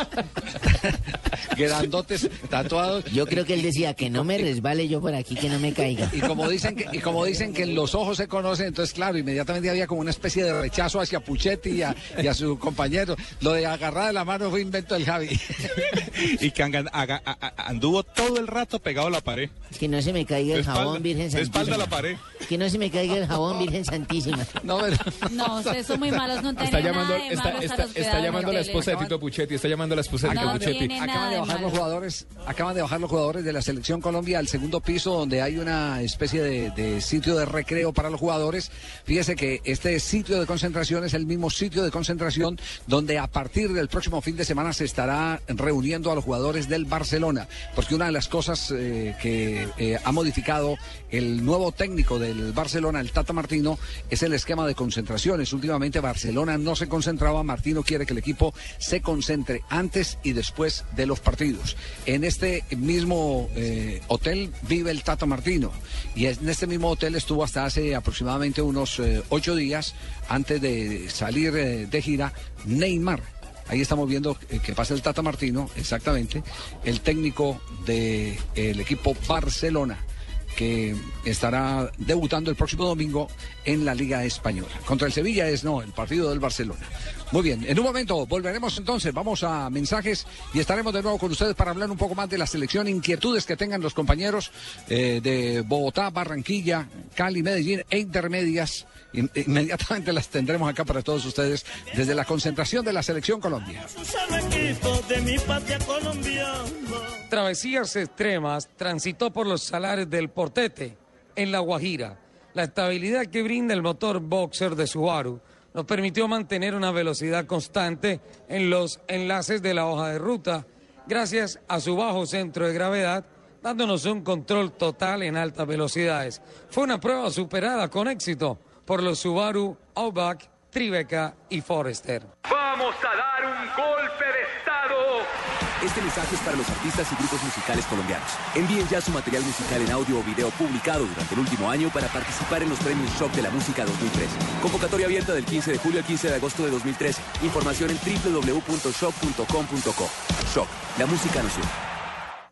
grandotes, tatuados. Yo creo que él decía que no me resbale yo por aquí, que no me caiga. Y como dicen que, y como dicen que en los ojos se conocen, entonces claro, inmediatamente había como una especie de rechazo hacia Puchetti y a, y a su compañero. Lo de agarrar de la mano fue invento del Javi. y que anga- aga- a- a- anduvo todo el rato pegado a la pared. Que no se me caiga el espalda- jabón, Virgen de Santísima. espalda a la pared. Que no se me caiga el jabón, Virgen Santísima. No, pero... No, ustedes son muy malos, no Está llamando, nada de está, malos a está, está dan llamando a la esposa de Tito Puchetti, está llamando a la esposa de No Tito Puchetti. Acaban de de bajar los jugadores, acaban de bajar los jugadores de la selección Colombia al segundo piso donde hay una especie de, de sitio de recreo para los jugadores. Fíjese que este sitio de concentración es el mismo sitio de concentración donde a partir del próximo fin de semana se estará reuniendo a los jugadores del Barcelona, porque una de las cosas eh, que eh, ha modificado el nuevo técnico del Barcelona, el Tata Martino, es el esquema de concentraciones. Últimamente Barcelona no se concentraba, Martino quiere que el equipo se concentre antes y después de los partidos. En este mismo eh, hotel vive el Tata Martino y en este mismo hotel estuvo hasta hace aproximadamente unos eh, ocho días antes de salir eh, de gira Neymar. Ahí estamos viendo que pasa el Tata Martino, exactamente, el técnico del equipo Barcelona que estará debutando el próximo domingo en la Liga Española. Contra el Sevilla es no, el partido del Barcelona. Muy bien, en un momento volveremos entonces, vamos a mensajes y estaremos de nuevo con ustedes para hablar un poco más de la selección, inquietudes que tengan los compañeros eh, de Bogotá, Barranquilla, Cali, Medellín e Intermedias. In- Inmediatamente las tendremos acá para todos ustedes desde la concentración de la selección Colombia. Travesías Extremas transitó por los salares del Portete, en La Guajira. La estabilidad que brinda el motor Boxer de Subaru nos permitió mantener una velocidad constante en los enlaces de la hoja de ruta, gracias a su bajo centro de gravedad, dándonos un control total en altas velocidades. Fue una prueba superada con éxito por los Subaru Outback, Tribeca y Forester. Vamos a dar un golpe de Estado. Este mensaje es para los artistas y grupos musicales colombianos. Envíen ya su material musical en audio o video publicado durante el último año para participar en los premios Shock de la Música 2013. Convocatoria abierta del 15 de julio al 15 de agosto de 2013. Información en www.shock.com.co. Shock, la música nació.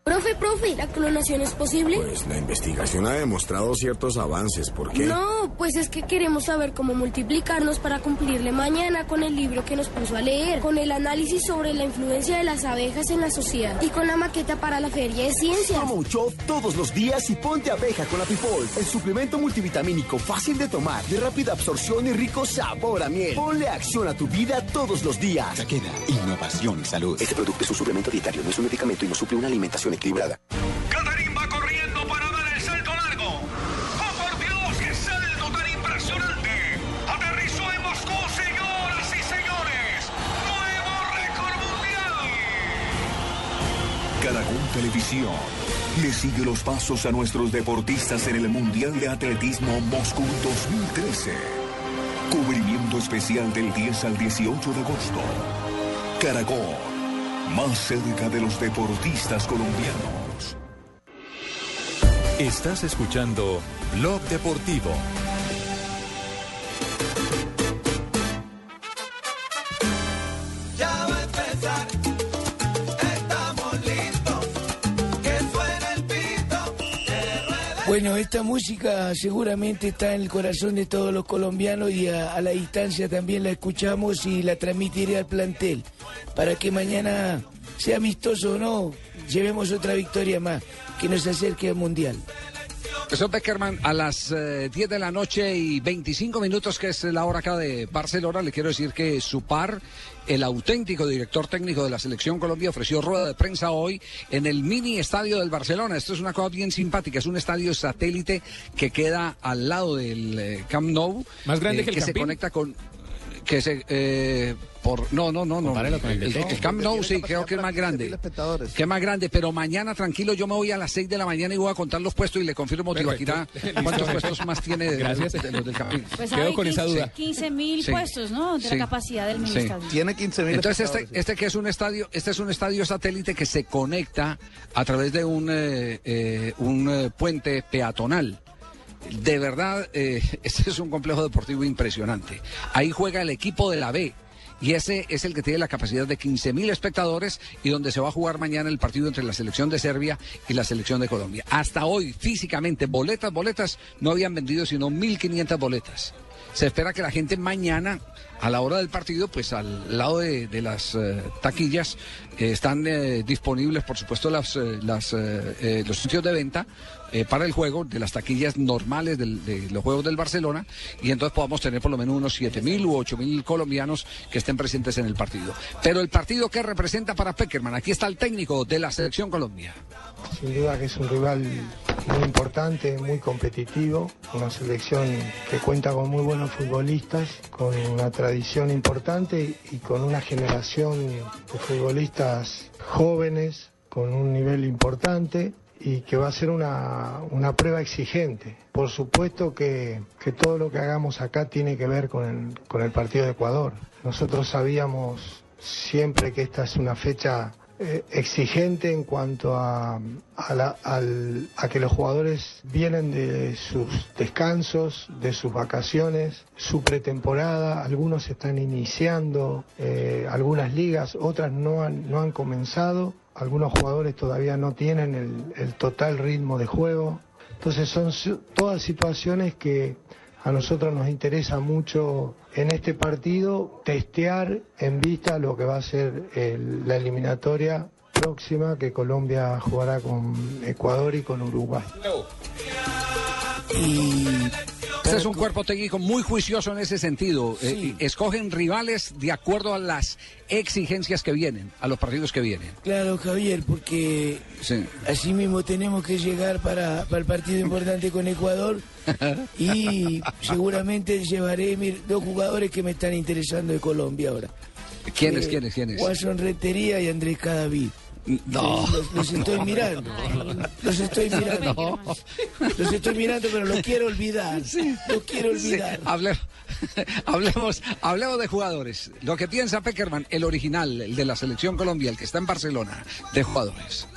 Profe, profe, ¿la clonación es posible? Pues la investigación ha demostrado ciertos avances. ¿Por qué? No, pues es que queremos saber cómo multiplicarnos para cumplirle mañana con el libro que nos puso a leer, con el análisis sobre la influencia de las abejas en la sociedad y con la maqueta para la feria de ciencias. Toma Uchov todos los días y ponte abeja con Apifol, el suplemento multivitamínico fácil de tomar, de rápida absorción y rico sabor a miel. Ponle acción a tu vida todos los días. Queda innovación y salud. Este producto es un suplemento dietario, no es un medicamento y no suple una alimentación equilibrada. Catarín va corriendo para dar el salto largo. ¡Oh, por Dios, qué salto tan impresionante! Aterrizó en Moscú, señoras y señores. Nuevo récord mundial. Caracol Televisión le sigue los pasos a nuestros deportistas en el Mundial de Atletismo Moscú 2013. Cubrimiento especial del 10 al 18 de agosto. Caracol, más cerca de los deportistas colombianos. Estás escuchando Blog Deportivo. Ya va a empezar. Estamos listos. Que suene el pito. Bueno, esta música seguramente está en el corazón de todos los colombianos y a, a la distancia también la escuchamos y la transmitiré al plantel para que mañana, sea amistoso o no, llevemos otra victoria más que nos acerque al Mundial. Profesor Beckerman, a las eh, 10 de la noche y 25 minutos, que es la hora acá de Barcelona, le quiero decir que su par, el auténtico director técnico de la Selección Colombia, ofreció rueda de prensa hoy en el mini estadio del Barcelona. Esto es una cosa bien simpática, es un estadio satélite que queda al lado del eh, Camp Nou. ¿Más grande que el Que se conecta con... Que se... eh, por, no, no, no, no. El El, el Camp Nou sí, creo que es más grande. Que es más grande, pero mañana tranquilo, yo me voy a las 6 de la mañana y voy a contar los puestos y le confirmo Tibaquirá cuántos puestos más tiene de, Gracias. de los del Campín. Pues hay 15 mil Sí. puestos, ¿no? De Sí. la capacidad del Sí. ministerio. Tiene 15 mil Entonces este, este que es un estadio, este es un estadio satélite que se conecta a través de un eh, eh, un eh, puente peatonal. De verdad, este es un complejo deportivo impresionante. Ahí juega el equipo de la B. Y ese es el que tiene la capacidad de 15.000 espectadores y donde se va a jugar mañana el partido entre la selección de Serbia y la selección de Colombia. Hasta hoy, físicamente, boletas, boletas, no habían vendido sino 1.500 boletas. Se espera que la gente mañana, a la hora del partido, pues al lado de, las eh, taquillas, eh, están disponibles, por supuesto, las, los sitios de venta eh, para el juego de las taquillas normales del- de los juegos del Barcelona y entonces podamos tener por lo menos unos 7.000 u 8.000 colombianos que estén presentes en el partido. Pero el partido que representa para Peckerman, aquí está el técnico de la selección Colombia. Sin duda que es un rival muy importante, muy competitivo, una selección que cuenta con muy buenos futbolistas, con una tradición importante y, y con una generación de futbolistas jóvenes, con un nivel importante y que va a ser una, una prueba exigente. Por supuesto que, que todo lo que hagamos acá tiene que ver con el, con el partido de Ecuador. Nosotros sabíamos siempre que esta es una fecha eh, exigente en cuanto a, a, la- al- a que los jugadores vienen de sus descansos, de sus vacaciones, su pretemporada, algunos están iniciando eh, algunas ligas, otras no han, no han comenzado, algunos jugadores todavía no tienen el, total ritmo de juego. Entonces son todas situaciones que a nosotros nos interesa mucho en este partido testear en vista lo que va a ser la eliminatoria próxima que Colombia jugará con Ecuador y con Uruguay. Este es un cuerpo técnico muy juicioso en ese sentido. Eh, escogen rivales de acuerdo a las exigencias que vienen, a los partidos que vienen. Claro, Javier, porque Sí. así mismo tenemos que llegar para, para el partido importante con Ecuador y seguramente llevaré dos jugadores que me están interesando de Colombia ahora. ¿Quiénes, Eh, quiénes, quiénes? Watson Rentería y Andrés Cadavid. No. Los, los estoy mirando. Los estoy mirando. Los estoy mirando, pero los quiero olvidar. Los quiero olvidar. Sí, hable- hablemos, hablemos de jugadores. Lo que piensa Peckerman, el original, el de la selección Colombia, el que está en Barcelona, de jugadores.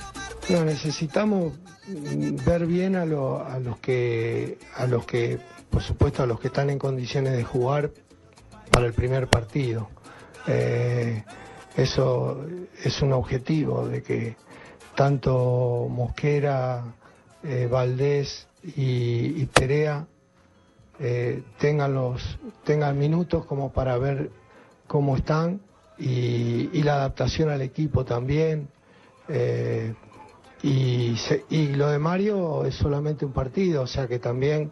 No, necesitamos ver bien a, lo- a los que, a los que, por supuesto, a los que están en condiciones de jugar para el primer partido. Eh, eso es un objetivo de que tanto Mosquera, eh, Valdés y, y Perea eh, tengan los tengan minutos como para ver cómo están y, la adaptación al equipo también. Eh, y, se- y lo de Mario es solamente un partido, o sea que también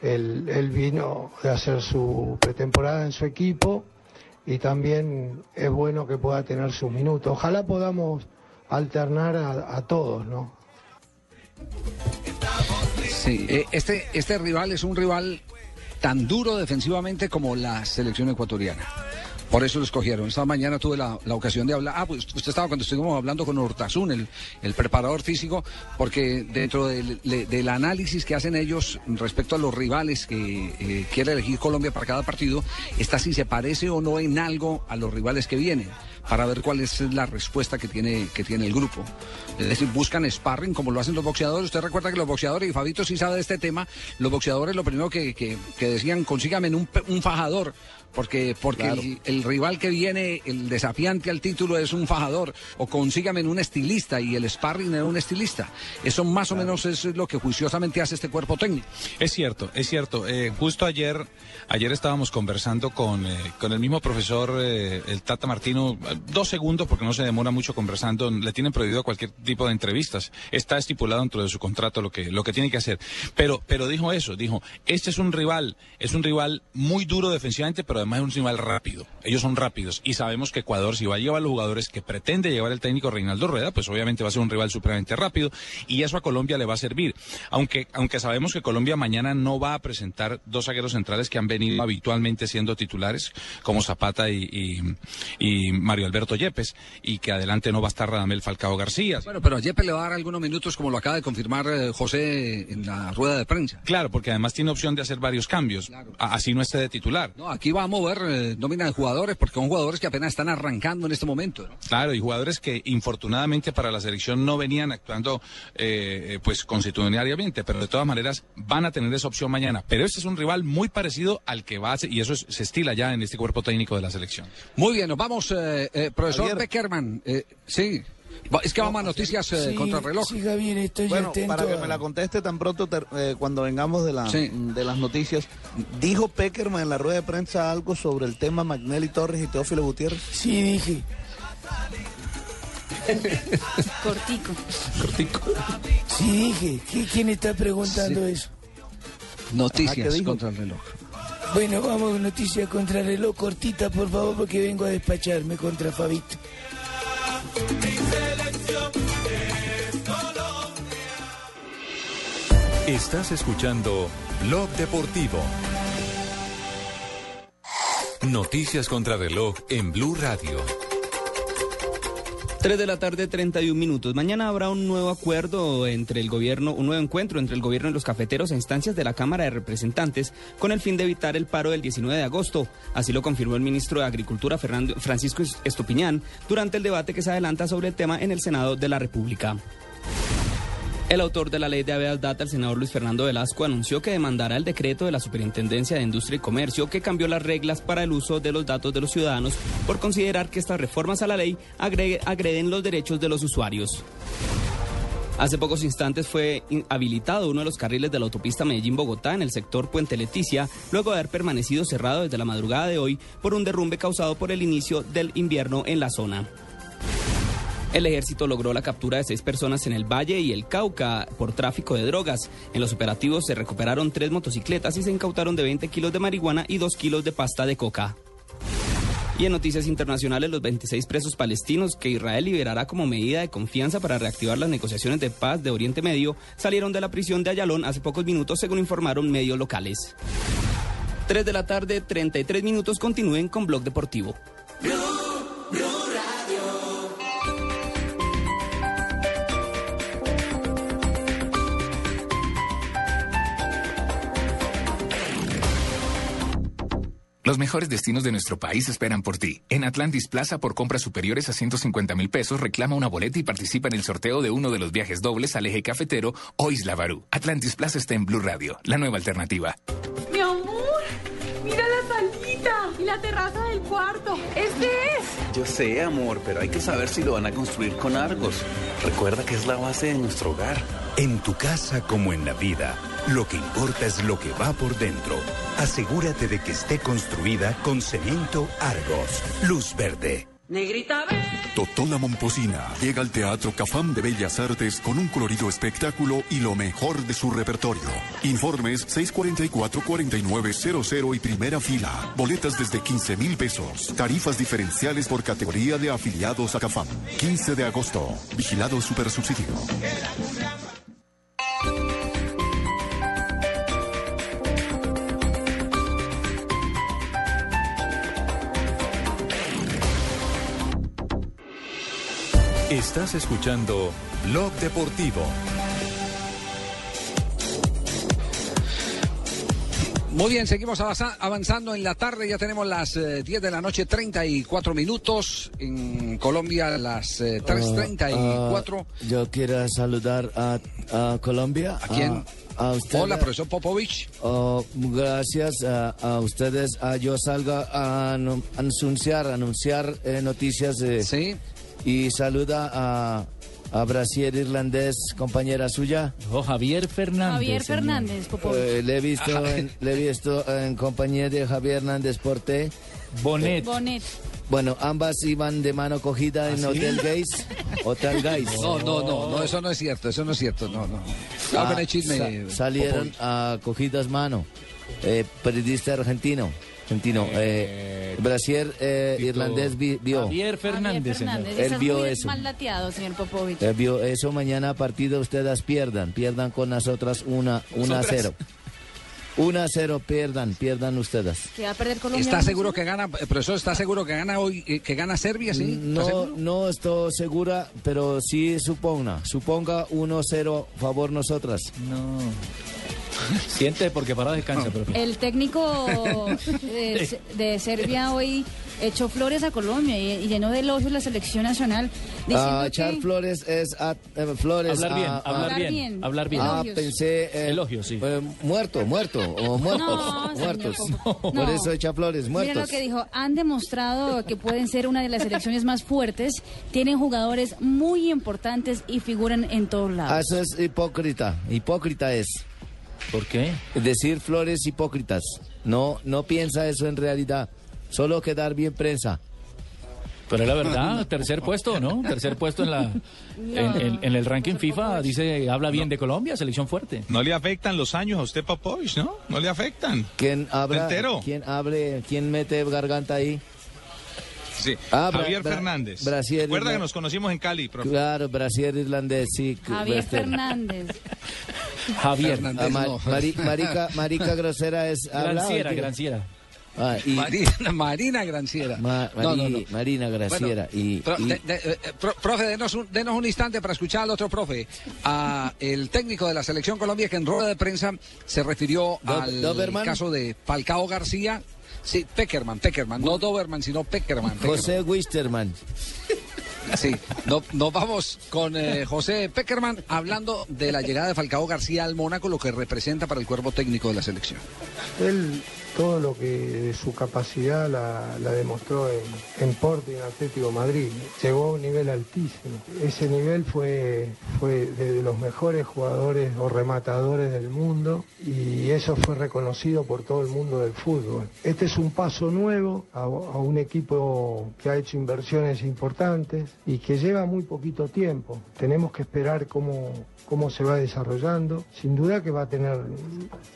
él, él vino de hacer su pretemporada en su equipo y también es bueno que pueda tener sus minutos. Ojalá podamos alternar a, todos, ¿no? Sí, eh, este, este rival es un rival tan duro defensivamente como la selección ecuatoriana. Por eso lo escogieron. Esta mañana tuve la, la ocasión de hablar. Ah, pues usted estaba cuando estuvimos hablando con Hortazún, el, el preparador físico, porque dentro del, del análisis que hacen ellos respecto a los rivales que eh, quiere elegir Colombia para cada partido, está si se parece o no en algo a los rivales que vienen, para ver cuál es la respuesta que tiene, que tiene el grupo. Es decir, buscan sparring como lo hacen los boxeadores. Usted recuerda que los boxeadores, y Fabito sí sabe de este tema, los boxeadores lo primero que, que- que decían, consígame un, un fajador, porque porque el, el rival que viene, el desafiante al título es un fajador o consígame un estilista y el sparring era un estilista. Eso más o menos es lo que juiciosamente hace este cuerpo técnico. Es cierto, es cierto. Eh, justo ayer, ayer estábamos conversando con, eh, con el mismo profesor, eh, el Tata Martino, dos segundos porque no se demora mucho conversando. Le tienen prohibido cualquier tipo de entrevistas. Está estipulado dentro de su contrato lo que, lo que tiene que hacer. Pero, pero dijo eso, dijo, este es un rival, es un rival muy duro defensivamente, pero además es un rival rápido. Ellos son rápidos y sabemos que Ecuador, si va a llevar los jugadores que pretende llevar el técnico Reinaldo Rueda, pues obviamente va a ser un rival supremamente rápido y eso a Colombia le va a servir. Aunque, aunque sabemos que Colombia mañana no va a presentar dos zagueros centrales que han venido habitualmente siendo titulares, como Zapata y, y- y Mario Alberto Yepes, y que adelante no va a estar Radamel Falcao García. Bueno, pero a Yepes le va a dar algunos minutos como lo acaba de confirmar eh, José en la rueda de prensa. Claro, porque además tiene opción de hacer varios cambios, así no esté de titular. No, aquí va a mover eh, nómina de jugadores porque son jugadores que apenas están arrancando en este momento. ¿no? Claro, y jugadores que infortunadamente para la selección no venían actuando eh, eh, pues constitucionalmente, pero de todas maneras van a tener esa opción mañana. Pero este es un rival muy parecido al que va a ser, y eso es- se estila ya en este cuerpo técnico de la selección. Muy bien, nos vamos, eh, eh, profesor Javier. Beckerman. eh, sí, es que vamos a noticias eh, Sí, contra el reloj. sí, Javier, estoy Bueno, atento para que a- me la conteste tan pronto ter- eh, cuando vengamos de, la, Sí. de las noticias, ¿dijo Peckerman en la rueda de prensa algo sobre el tema Magnelli Torres y Teófilo Gutiérrez? Sí, dije. Cortico. Cortico. Sí, dije. ¿Qui- ¿Quién está preguntando eso? Noticias Ajá, contra el reloj. Bueno, vamos con noticias contra reloj cortita, por favor, porque vengo a despacharme contra Fabito. Estás escuchando Blog Deportivo. Noticias contra reloj en Blue Radio. 3 de la tarde, 31 minutos. Mañana habrá un nuevo acuerdo entre el gobierno, un nuevo encuentro entre el gobierno y los cafeteros a instancias de la Cámara de Representantes con el fin de evitar el paro del 19 de agosto. Así lo confirmó el ministro de Agricultura, Fernando, Francisco Estupiñán, durante el debate que se adelanta sobre el tema en el Senado de la República. El autor de la ley de habeas data, el senador Luis Fernando Velasco, anunció que demandará el decreto de la Superintendencia de Industria y Comercio que cambió las reglas para el uso de los datos de los ciudadanos por considerar que estas reformas a la ley agreden los derechos de los usuarios. Hace pocos instantes fue habilitado uno de los carriles de la autopista Medellín-Bogotá en el sector Puente Leticia, luego de haber permanecido cerrado desde la madrugada de hoy por un derrumbe causado por el inicio del invierno en la zona. El ejército logró la captura de seis personas en el Valle y el Cauca por tráfico de drogas. En los operativos se recuperaron tres motocicletas y se incautaron de 20 kilos de marihuana y 2 kilos de pasta de coca. Y en noticias internacionales, los 26 presos palestinos que Israel liberará como medida de confianza para reactivar las negociaciones de paz de Oriente Medio salieron de la prisión de Ayalón hace pocos minutos, según informaron medios locales. 3 de la tarde, 33 minutos. Continúen con Blog Deportivo. Los mejores destinos de nuestro país esperan por ti. En Atlantis Plaza, por compras superiores a 150 mil pesos, reclama una boleta y participa en el sorteo de uno de los viajes dobles al eje cafetero o Isla Barú. Atlantis Plaza está en Blue Radio, la nueva alternativa. Mi amor, mira la salita y la terraza del cuarto. Este es. Yo sé, amor, pero hay que saber si lo van a construir con Argos. Recuerda que es la base de nuestro hogar. En tu casa como en la vida, lo que importa es lo que va por dentro. Asegúrate de que esté construida con cemento Argos. Luz verde. Negrita, ve. Totola Momposina llega al Teatro Cafam de Bellas Artes con un colorido espectáculo y lo mejor de su repertorio. Informes 644-4900 y primera fila. Boletas desde 15 mil pesos. Tarifas diferenciales por categoría de afiliados a Cafam. 15 de agosto. Vigilado Supersubsidio. Estás escuchando Blog Deportivo. Muy bien, seguimos avanza- avanzando en la tarde. Ya tenemos las eh, 10 de la noche, 34 minutos. En Colombia, las eh, 3.34. Ah, yo quiero saludar a, a Colombia. ¿A quién? A, a usted. Hola, profesor Popovich. Oh, gracias a, a ustedes. yo salga a anu- anunciar, anunciar eh, noticias. sí. Y saluda a, a Brasil irlandés, compañera suya. Oh, Javier Fernández. Javier Fernández. Eh, le he visto, en, le he visto en compañía de Javier Hernández Porté. Bonet. Bonet. Bueno, ambas iban de mano cogida en ¿Ah, sí? Hotel Gays. Hotel Gays. No, no, no, no, eso no es cierto, eso no es cierto, no, no. Ah, chisme. sa- salieron a cogidas mano. Eh, periodista argentino. Argentino. Eh, Brasier eh, irlandés vi- vio. Javier Fernández. Fernández, Él vio eso. mal dateado, señor Popovich. Él vio eso mañana partido ustedes pierdan. Pierdan con nosotras una, una a Nosotras. cero. Una a cero pierdan, pierdan ustedes. Que va a perder Colombia. ¿Está seguro que gana, eh, profesor, está seguro que gana hoy, eh, que gana Serbia, sí? ¿Está No, seguro? no estoy segura, pero sí suponga. Suponga 1-0 favor nosotras. No. Siente porque para descansa, profe. El técnico de, de Serbia hoy echó flores a Colombia y, y llenó de elogios la selección nacional. Diciendo Ah, que echar flores es a- eh, flores. Hablar bien, a- a- hablar bien, hablar bien. Ah, Elogios. pensé. eh, Elogios, sí. eh, muerto, muerto, o muertos, No, señor muertos. Por eso echa flores, Mira muertos. lo que dijo, han demostrado que pueden ser una de las selecciones más fuertes, tienen jugadores muy importantes y figuran en todos Ah, lados. Eso es hipócrita, hipócrita es. ¿Por qué? Decir flores hipócritas. No, no piensa eso en realidad. Solo quedar bien prensa. Pero es la verdad, tercer puesto, ¿no? Tercer puesto en la en, en- en el ranking FIFA dice habla bien de Colombia, selección fuerte. No le afectan los años a usted, Popovich, ¿no? No le afectan. ¿Quién habla? entero. ¿Quién hable? ¿Quién mete garganta ahí? Sí. Ah, Bra- Javier Bra- Fernández. Brasil, Recuerda Irla- que nos conocimos en Cali, profe. Claro, Brasil irlandés, sí. Javier Fernández. Javier. ah, ma- mari- marica, marica grosera es. Granciera. Granciera. Ah, y- Marina, Marina Granciera. Ma- No, no, Mari- no. Marina Graciera. y, Pro- y- de- de- eh, pro- profe, denos un, denos un instante para escuchar al otro profe, a el técnico de la selección Colombia que en rueda de prensa se refirió Do- al Doberman. caso de Falcao García. Sí, Peckerman, Peckerman, no Doberman, sino Peckerman. Peckerman. José Wisterman. Sí, no- nos vamos con eh, José Peckerman hablando de la llegada de Falcao García al Mónaco, lo que representa para el cuerpo técnico de la selección. Él todo lo que de su capacidad la, demostró en, en Porto y en Atlético Madrid. Llegó a un nivel altísimo. Ese nivel fue, fue de los mejores jugadores o rematadores del mundo y eso fue reconocido por todo el mundo del fútbol. Este es un paso nuevo a un equipo que ha hecho inversiones importantes y que lleva muy poquito tiempo. Tenemos que esperar cómo, cómo se va desarrollando. Sin duda que va a tener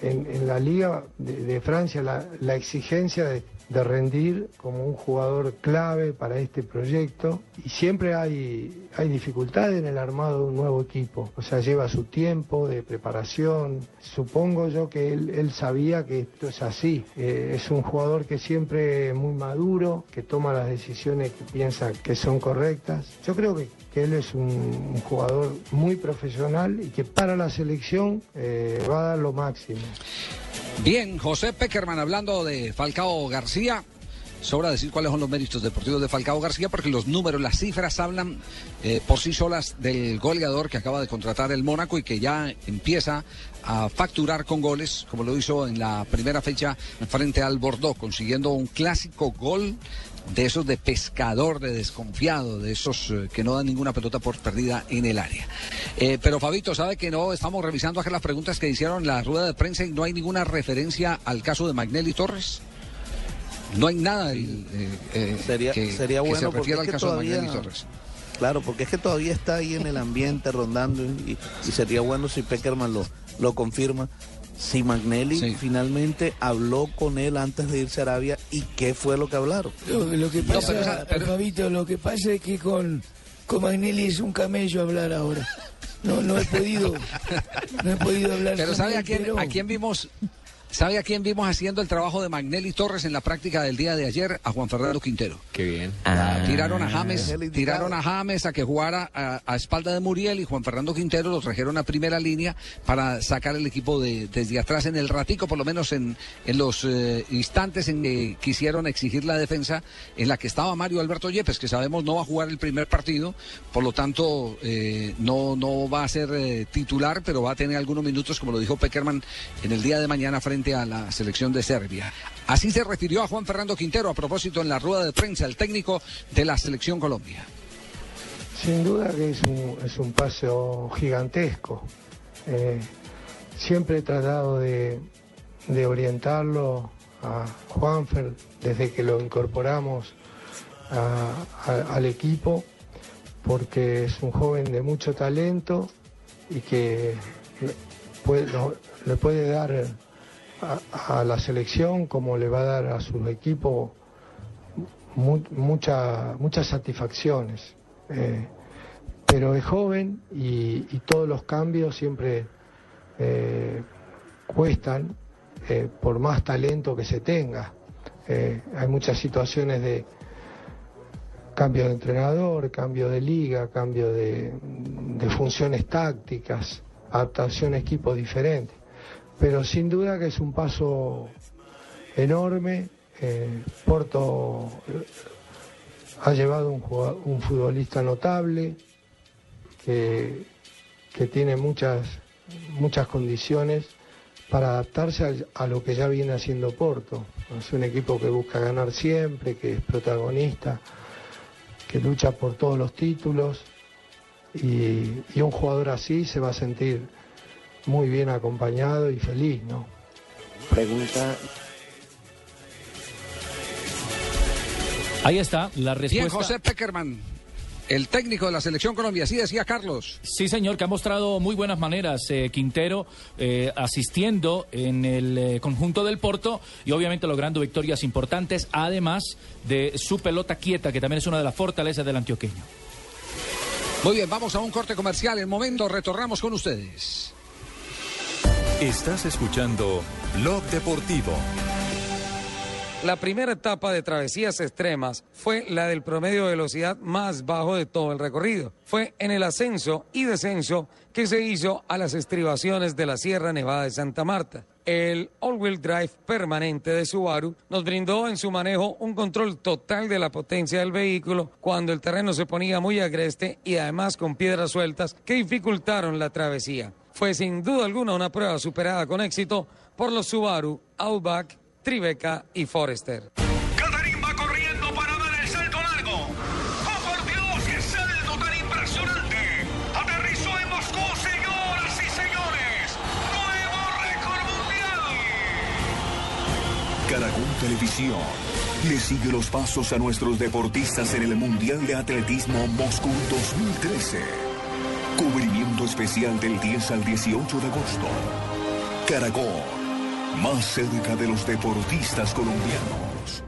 en, la Liga de, Francia la, exigencia de, rendir como un jugador clave para este proyecto y siempre hay, hay dificultades en el armado de un nuevo equipo. O sea, lleva su tiempo de preparación. Supongo yo que él, él sabía que esto es así. Eh, es un jugador que siempre es muy maduro, que toma las decisiones que piensa que son correctas. Yo creo que, que él es un, jugador muy profesional y que para la selección eh, va a dar lo máximo. Bien, José Peckerman hablando de Falcao García. Sobra decir cuáles son los méritos deportivos de Falcao García porque los números, las cifras hablan eh, por sí solas del goleador que acaba de contratar el Mónaco y que ya empieza a facturar con goles, como lo hizo en la primera fecha frente al Bordeaux, consiguiendo un clásico gol de esos de pescador, de desconfiado, de esos eh, que no dan ninguna pelota por perdida en el área. Eh, pero Fabito, ¿sabe que no? Estamos revisando acá las preguntas que hicieron en la rueda de prensa y no hay ninguna referencia al caso de Magnelli Torres. No hay nada eh, eh, Sería, que, sería que bueno se porque refiera al que caso todavía, de Magnelli Torres. Claro, porque es que todavía está ahí en el ambiente rondando y, y sería bueno si Peckerman lo, lo confirma. Si Magnelli finalmente habló con él antes de irse a Arabia y qué fue lo que hablaron. Lo, lo que No, pasa, pero, o sea, pero- Fabito, lo que pasa es que con, con Magnelli es un camello hablar ahora. No, no he podido, no he podido hablar Pero con ¿sabe él, a quién, pero- a quién vimos? ¿Sabe a quién vimos haciendo el trabajo de Magnelli Torres en la práctica del día de ayer? A Juan Fernando Quintero. Qué bien. tiraron a James, tiraron a James a que jugara a, a espalda de Muriel y Juan Fernando Quintero los trajeron a primera línea para sacar el equipo de, desde atrás en el ratico, por lo menos en, en los eh, instantes en que quisieron exigir la defensa en la que estaba Mario Alberto Yepes, que sabemos no va a jugar el primer partido, por lo tanto eh, no, no va a ser eh, titular, pero va a tener algunos minutos, como lo dijo Peckerman, en el día de mañana frente a la selección de Serbia. Así se refirió a Juan Fernando Quintero a propósito en la rueda de prensa, el técnico de la selección Colombia. Sin duda que es un, es un paso gigantesco. Eh, siempre he tratado de, de orientarlo a Juanfer desde que lo incorporamos al equipo, porque es un joven de mucho talento y que puede, le puede dar a, la selección como le va a dar a su equipo mu- mucha- muchas satisfacciones. Eh, pero es joven y, todos los cambios siempre eh, cuestan eh, por más talento que se tenga. Hay muchas situaciones de cambio de entrenador, cambio de liga, cambio de, de funciones tácticas, adaptación a equipos diferentes. Pero sin duda que es un paso enorme. Eh, Porto eh, ha llevado un, un futbolista notable que, que tiene muchas, muchas condiciones para adaptarse a, lo que ya viene haciendo Porto. Es un equipo que busca ganar siempre, que es protagonista, que lucha por todos los títulos y un jugador así se va a sentir muy bien acompañado y feliz, ¿no? Pregunta. Ahí está la Bien, respuesta. José Peckerman, el técnico de la selección Colombia, así decía Carlos. Sí, señor, que ha mostrado muy buenas maneras eh, Quintero eh, asistiendo en el eh, conjunto del Porto y obviamente logrando victorias importantes, además de su pelota quieta, que también es una de las fortalezas del antioqueño. Muy bien, vamos a un corte comercial. En momento retornamos con ustedes. Estás escuchando Blog Deportivo. La primera etapa de travesías extremas fue la del promedio de velocidad más bajo de todo el recorrido. Fue en el ascenso y descenso que se hizo a las estribaciones de la Sierra Nevada de Santa Marta. El all-wheel drive permanente de Subaru nos brindó en su manejo un control total de la potencia del vehículo cuando el terreno se ponía muy agreste y además con piedras sueltas que dificultaron la travesía. Fue sin duda alguna una prueba superada con éxito por los Subaru Outback, Tribeca y Forester. Catarín va corriendo para dar el salto largo. ¡Oh, por Dios, qué salto tan impresionante! Aterrizó en Moscú, señoras y señores. Nuevo récord mundial. Caracol Televisión le sigue los pasos a nuestros deportistas en el Mundial de Atletismo Moscú 2013. Especial del 10 al 18 de agosto. Caracol, más cerca de los deportistas colombianos.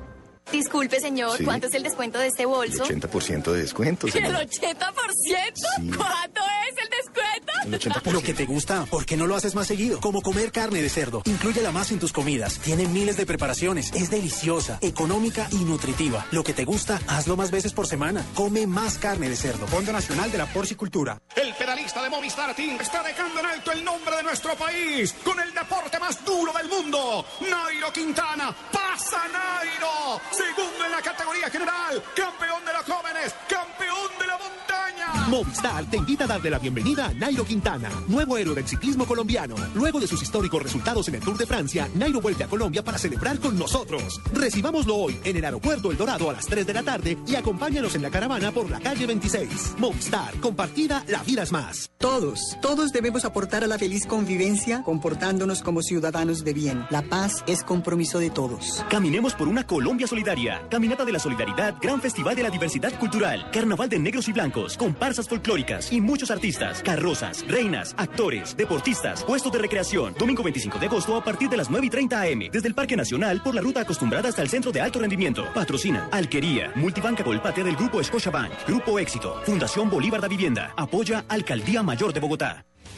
Disculpe, señor, Sí. ¿cuánto es el descuento de este bolso? 80% de descuento, ¿El 80%? ¿Cuánto es el descuento? Lo que te gusta, ¿por qué no lo haces más seguido? Como comer carne de cerdo. Inclúyela más en tus comidas. Tiene miles de preparaciones. Es deliciosa, económica y nutritiva. Lo que te gusta, hazlo más veces por semana. Come más carne de cerdo. Fondo Nacional de la Porcicultura. El pedalista de Movistar Team está dejando en alto el nombre de nuestro país con el deporte más duro del mundo. Nairo Quintana, pasa Nairo. Segundo en la categoría general, campeón de los jóvenes, campeón de la montaña. Movistar te invita a darle la bienvenida a Nairo Quintana, nuevo héroe del ciclismo colombiano. Luego de sus históricos resultados en el Tour de Francia, Nairo vuelve a Colombia para celebrar con nosotros. Recibámoslo hoy en el aeropuerto El Dorado a las 3 de la tarde y acompáñanos en la caravana por la calle 26. Movistar, compartida, la vida es más. Todos, todos debemos aportar a la feliz convivencia comportándonos como ciudadanos de bien. La paz es compromiso de todos. Caminemos por una Colombia solidaria. Caminata de la Solidaridad, Gran Festival de la Diversidad Cultural, Carnaval de Negros y Blancos, comparsas folclóricas y muchos artistas, carrozas, reinas, actores, deportistas, puestos de recreación. Domingo 25 de agosto a partir de las 9 y 30 am, desde el Parque Nacional por la ruta acostumbrada hasta el Centro de Alto Rendimiento. Patrocina Alquería, Multibanca Colpatria del Grupo Scotiabank, Grupo Éxito, Fundación Bolívar da Vivienda, apoya Alcaldía Mayor de Bogotá.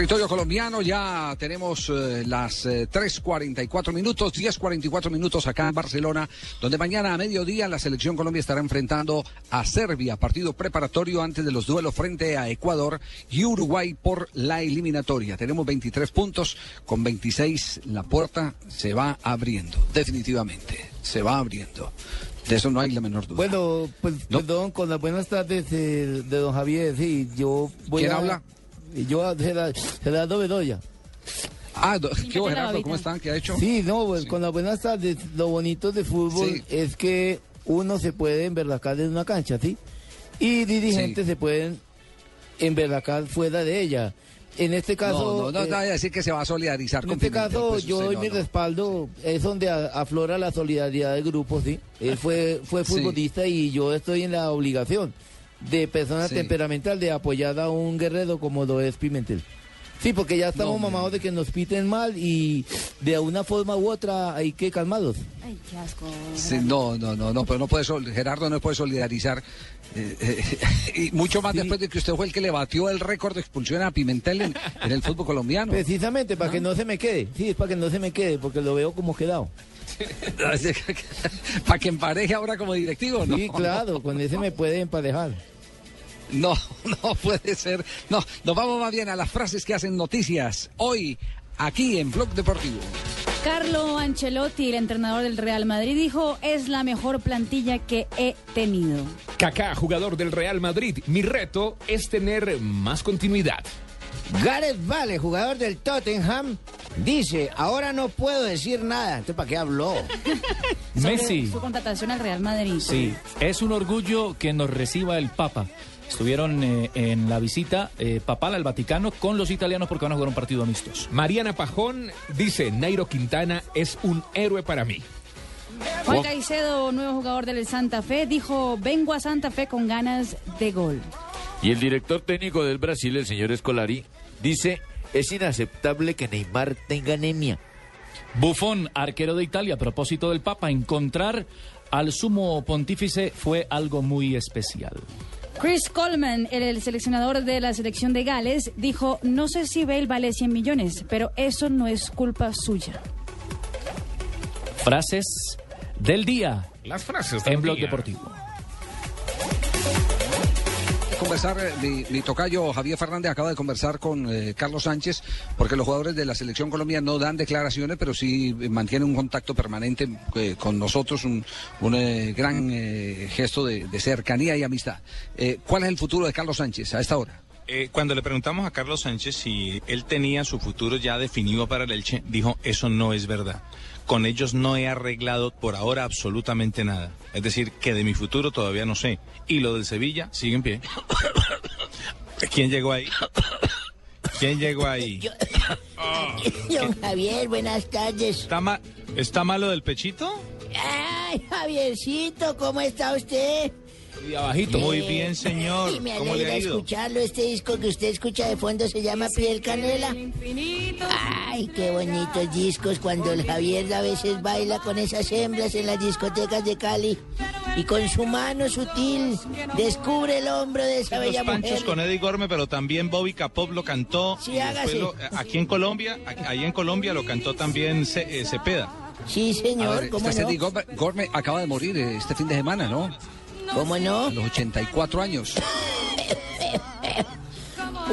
Territorio colombiano, ya tenemos eh, las eh, 3.44 minutos, 10.44 minutos acá en Barcelona, donde mañana a mediodía la selección Colombia estará enfrentando a Serbia, partido preparatorio antes de los duelos frente a Ecuador y Uruguay por la eliminatoria. Tenemos 23 puntos, con 26 la puerta se va abriendo, definitivamente, se va abriendo. De eso no hay la menor duda. Bueno, pues perdón, con las buenas tardes eh, de don Javier, sí, yo voy ¿Quién a... habla? Yo, Gerardo Gerardo Bedoya. Ah, do- ¿qué hubo, Gerardo? ¿Cómo están? ¿Qué ha hecho? Sí, no, pues con las buenas tardes, lo bonito de fútbol Sí. es que uno se puede enverlacar en una cancha, ¿sí? Y dirigentes se pueden enverlacar fuera de ella. En este caso... no, no, no, eh, decir que se va a solidarizar en con este Pimentel, caso, pues, yo doy no, mi no. respaldo, es donde a- aflora la solidaridad del grupo, ¿sí? Él fue, fue Sí. futbolista y yo estoy en la obligación de persona Sí. temperamental de apoyar a un guerrero como lo es Pimentel. Sí, porque ya estamos No, mamados de que nos piten mal y de una forma u otra hay que calmarlos. Ay, qué asco. Sí, no, no, no, no, pero no puede, sol- Gerardo no puede solidarizar. eh, eh, y mucho más después de que usted fue el que le batió el récord de expulsión a Pimentel en, en el fútbol colombiano. Precisamente, para que no se me quede. Sí, es para que no se me quede, porque lo veo como quedado. Para que empareje ahora como directivo, ¿no? Sí, claro, con ese me puede emparejar. No, no puede ser. No, nos vamos más bien a las frases que hacen noticias hoy aquí en Blog Deportivo. Carlo Ancelotti, el entrenador del Real Madrid, dijo, es la mejor plantilla que he tenido. Kaká, jugador del Real Madrid. Mi reto es tener más continuidad. Gareth Bale, jugador del Tottenham, dice, ahora no puedo decir nada. Entonces, ¿para qué habló? Messi. Su contratación al Real Madrid. Sí, es un orgullo que nos reciba el Papa. Estuvieron eh, en la visita eh, papal al Vaticano con los italianos porque van a jugar un partido amistoso. Mariana Pajón dice, Nairo Quintana es un héroe para mí. Juan Caicedo, nuevo jugador del Santa Fe, dijo, vengo a Santa Fe con ganas de gol. Y el director técnico del Brasil, el señor Escolari, dice, es inaceptable que Neymar tenga anemia. Buffon, arquero de Italia, a propósito del Papa, encontrar al sumo pontífice fue algo muy especial. Chris Coleman, el, el seleccionador de la selección de Gales, dijo, no sé si Bale vale 100 millones, pero eso no es culpa suya. Frases del día Las frases en Blog Deportivo. Conversar, eh, mi, mi tocayo Javier Fernández acaba de conversar con eh, Carlos Sánchez, porque los jugadores de la selección Colombia no dan declaraciones, pero sí eh, mantienen un contacto permanente eh, con nosotros, un, un, eh, gran eh, gesto de, de cercanía y amistad. ¿Cuál es el futuro de Carlos Sánchez a esta hora? Eh, cuando le preguntamos a Carlos Sánchez si él tenía su futuro ya definido para el Elche, dijo, eso no es verdad. Con ellos no he arreglado por ahora absolutamente nada. Es decir, que de mi futuro todavía no sé. Y lo del Sevilla sigue en pie. ¿Quién llegó ahí? ¿Quién llegó ahí? Don Javier, buenas tardes. ¿Está, ma- ¿Está malo del pechito? Ay, Javiercito, ¿cómo está usted? Y abajito. Muy Eh, bien, señor. y me ¿Cómo le alegra ha ido? escucharlo. Este disco que usted escucha de fondo se llama Piel Canela. Ay, qué bonitos discos cuando el Javier a veces baila con esas hembras en las discotecas de Cali y con su mano sutil descubre el hombro de esa Los bella Panchos mujer. con Eddie Gorme, pero también Bobby Capop lo cantó. Sí, hágase. lo- aquí en Colombia, ahí en Colombia lo cantó también Ce- eh, Cepeda. Sí, señor, ver, ¿cómo este no? Eddie Gorme, Gorme acaba de morir eh, este fin de semana, ¿no? ¿Cómo no? A los 84 años.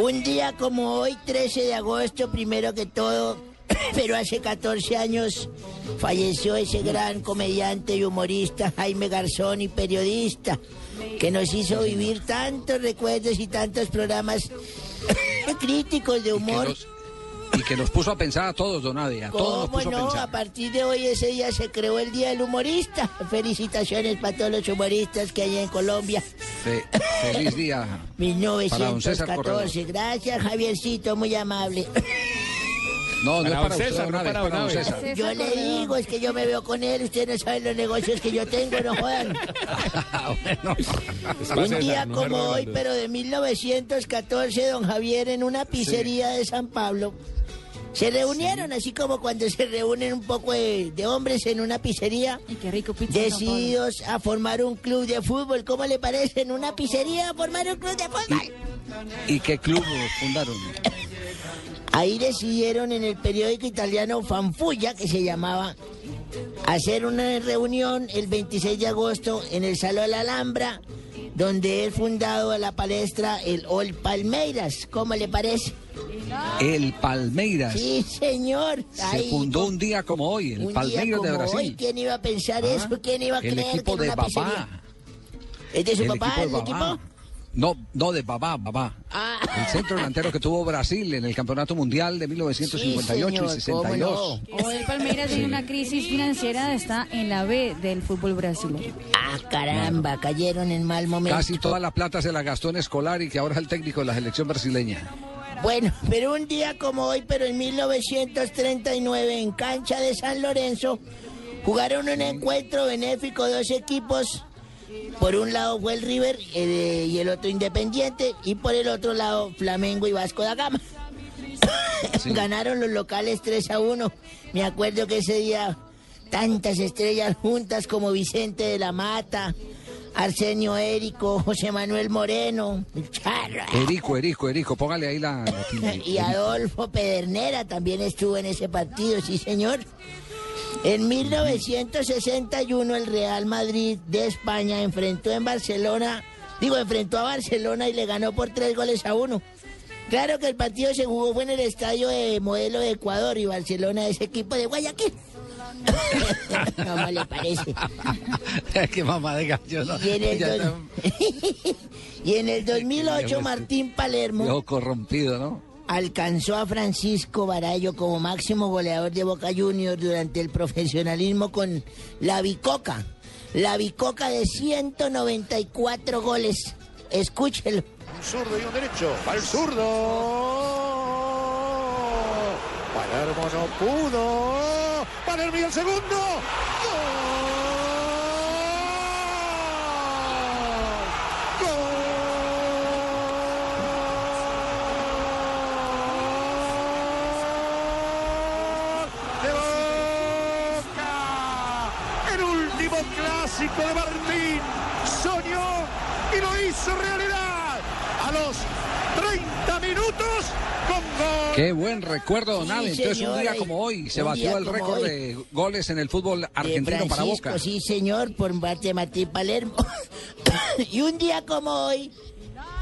Un día como hoy, 13 de agosto, primero que todo, pero hace 14 años, falleció ese gran comediante y humorista Jaime Garzón y periodista que nos hizo vivir tantos recuerdos y tantos programas críticos de humor. Y que nos puso a pensar a todos, don Ade, a todos nos ¿Cómo puso a no? pensar. A partir de hoy ese día se creó el Día del Humorista. Felicitaciones para todos los humoristas que hay en Colombia. Fe- feliz día. Para don César Corredor. 1914. Gracias, Javiercito, muy amable. No, no es Para usted, César, no para para don. César. Yo le digo, es que yo me veo con él. Ustedes no saben los negocios que yo tengo, no jodan. Un día como hoy, pero de 1914, don Javier, en una pizzería de San Pablo, se reunieron, así como cuando se reúnen un poco de, de hombres en una pizzería, qué rico pizza, San Pablo. decididos a formar un club de fútbol. ¿Cómo le parece? En una pizzería formar un club de fútbol. ¿Y qué club fundaron? Ahí decidieron en el periódico italiano Fanfulla, que se llamaba, hacer una reunión el 26 de agosto en el Salón de la Alhambra, donde es fundado la palestra el Ol Palmeiras. ¿Cómo le parece? El Palmeiras. Sí, señor. Se Ahí, fundó un día como hoy, el un día Palmeiras de Brasil. hoy, ¿Quién iba a pensar Ah, eso? ¿Quién iba a el creer equipo que de en una pizzería? ¿Es de su El papá, equipo el equipo? No, no, de Babá, Babá. Ah. El centro delantero que tuvo Brasil en el Campeonato Mundial de 1958 y 62. Hoy el Palmeiras tiene una crisis financiera, está en la B del fútbol brasileño. Ah, caramba, cayeron en mal momento. Casi toda la plata se la gastó en Escolar y que ahora es el técnico de la selección brasileña. Bueno, pero un día como hoy, pero en 1939, en cancha de San Lorenzo, jugaron un encuentro benéfico dos equipos. Por un lado fue el River eh, y el otro Independiente, y por el otro lado Flamengo y Vasco da Gama. Ganaron los locales 3 a 1. Me acuerdo que ese día tantas estrellas juntas como Vicente de la Mata, Arsenio Érico, José Manuel Moreno, el Charro, Erico, Erico, Erico, póngale ahí la... la- y Adolfo Pedernera también estuvo en ese partido, sí señor. En 1961 el Real Madrid de España enfrentó en Barcelona, digo, enfrentó a Barcelona y le ganó por tres goles a uno. Claro que el partido se jugó fue en el estadio de Modelo de Ecuador y Barcelona es equipo de Guayaquil. ¿Cómo le parece? Qué mamá de gallo, ¿no? Y en el, Ya dos- y en el 2008 Martín Palermo Viejo corrompido, ¿no? Alcanzó a Francisco Barallo como máximo goleador de Boca Juniors durante el profesionalismo con la Bicoca. La Bicoca de 194 goles. Escúchelo. Un zurdo y un derecho. Va el zurdo. Palermo no pudo. Palermo y el segundo. de Boca. El último clásico de Martín. Soñó y lo hizo realidad. A los 30 minutos con gol. Qué buen recuerdo, don Sí. Entonces, un señora, día como hoy se un batió el récord hoy. de goles en el fútbol de argentino para Boca. Sí, señor, por parte de Martín Palermo. y un día como hoy,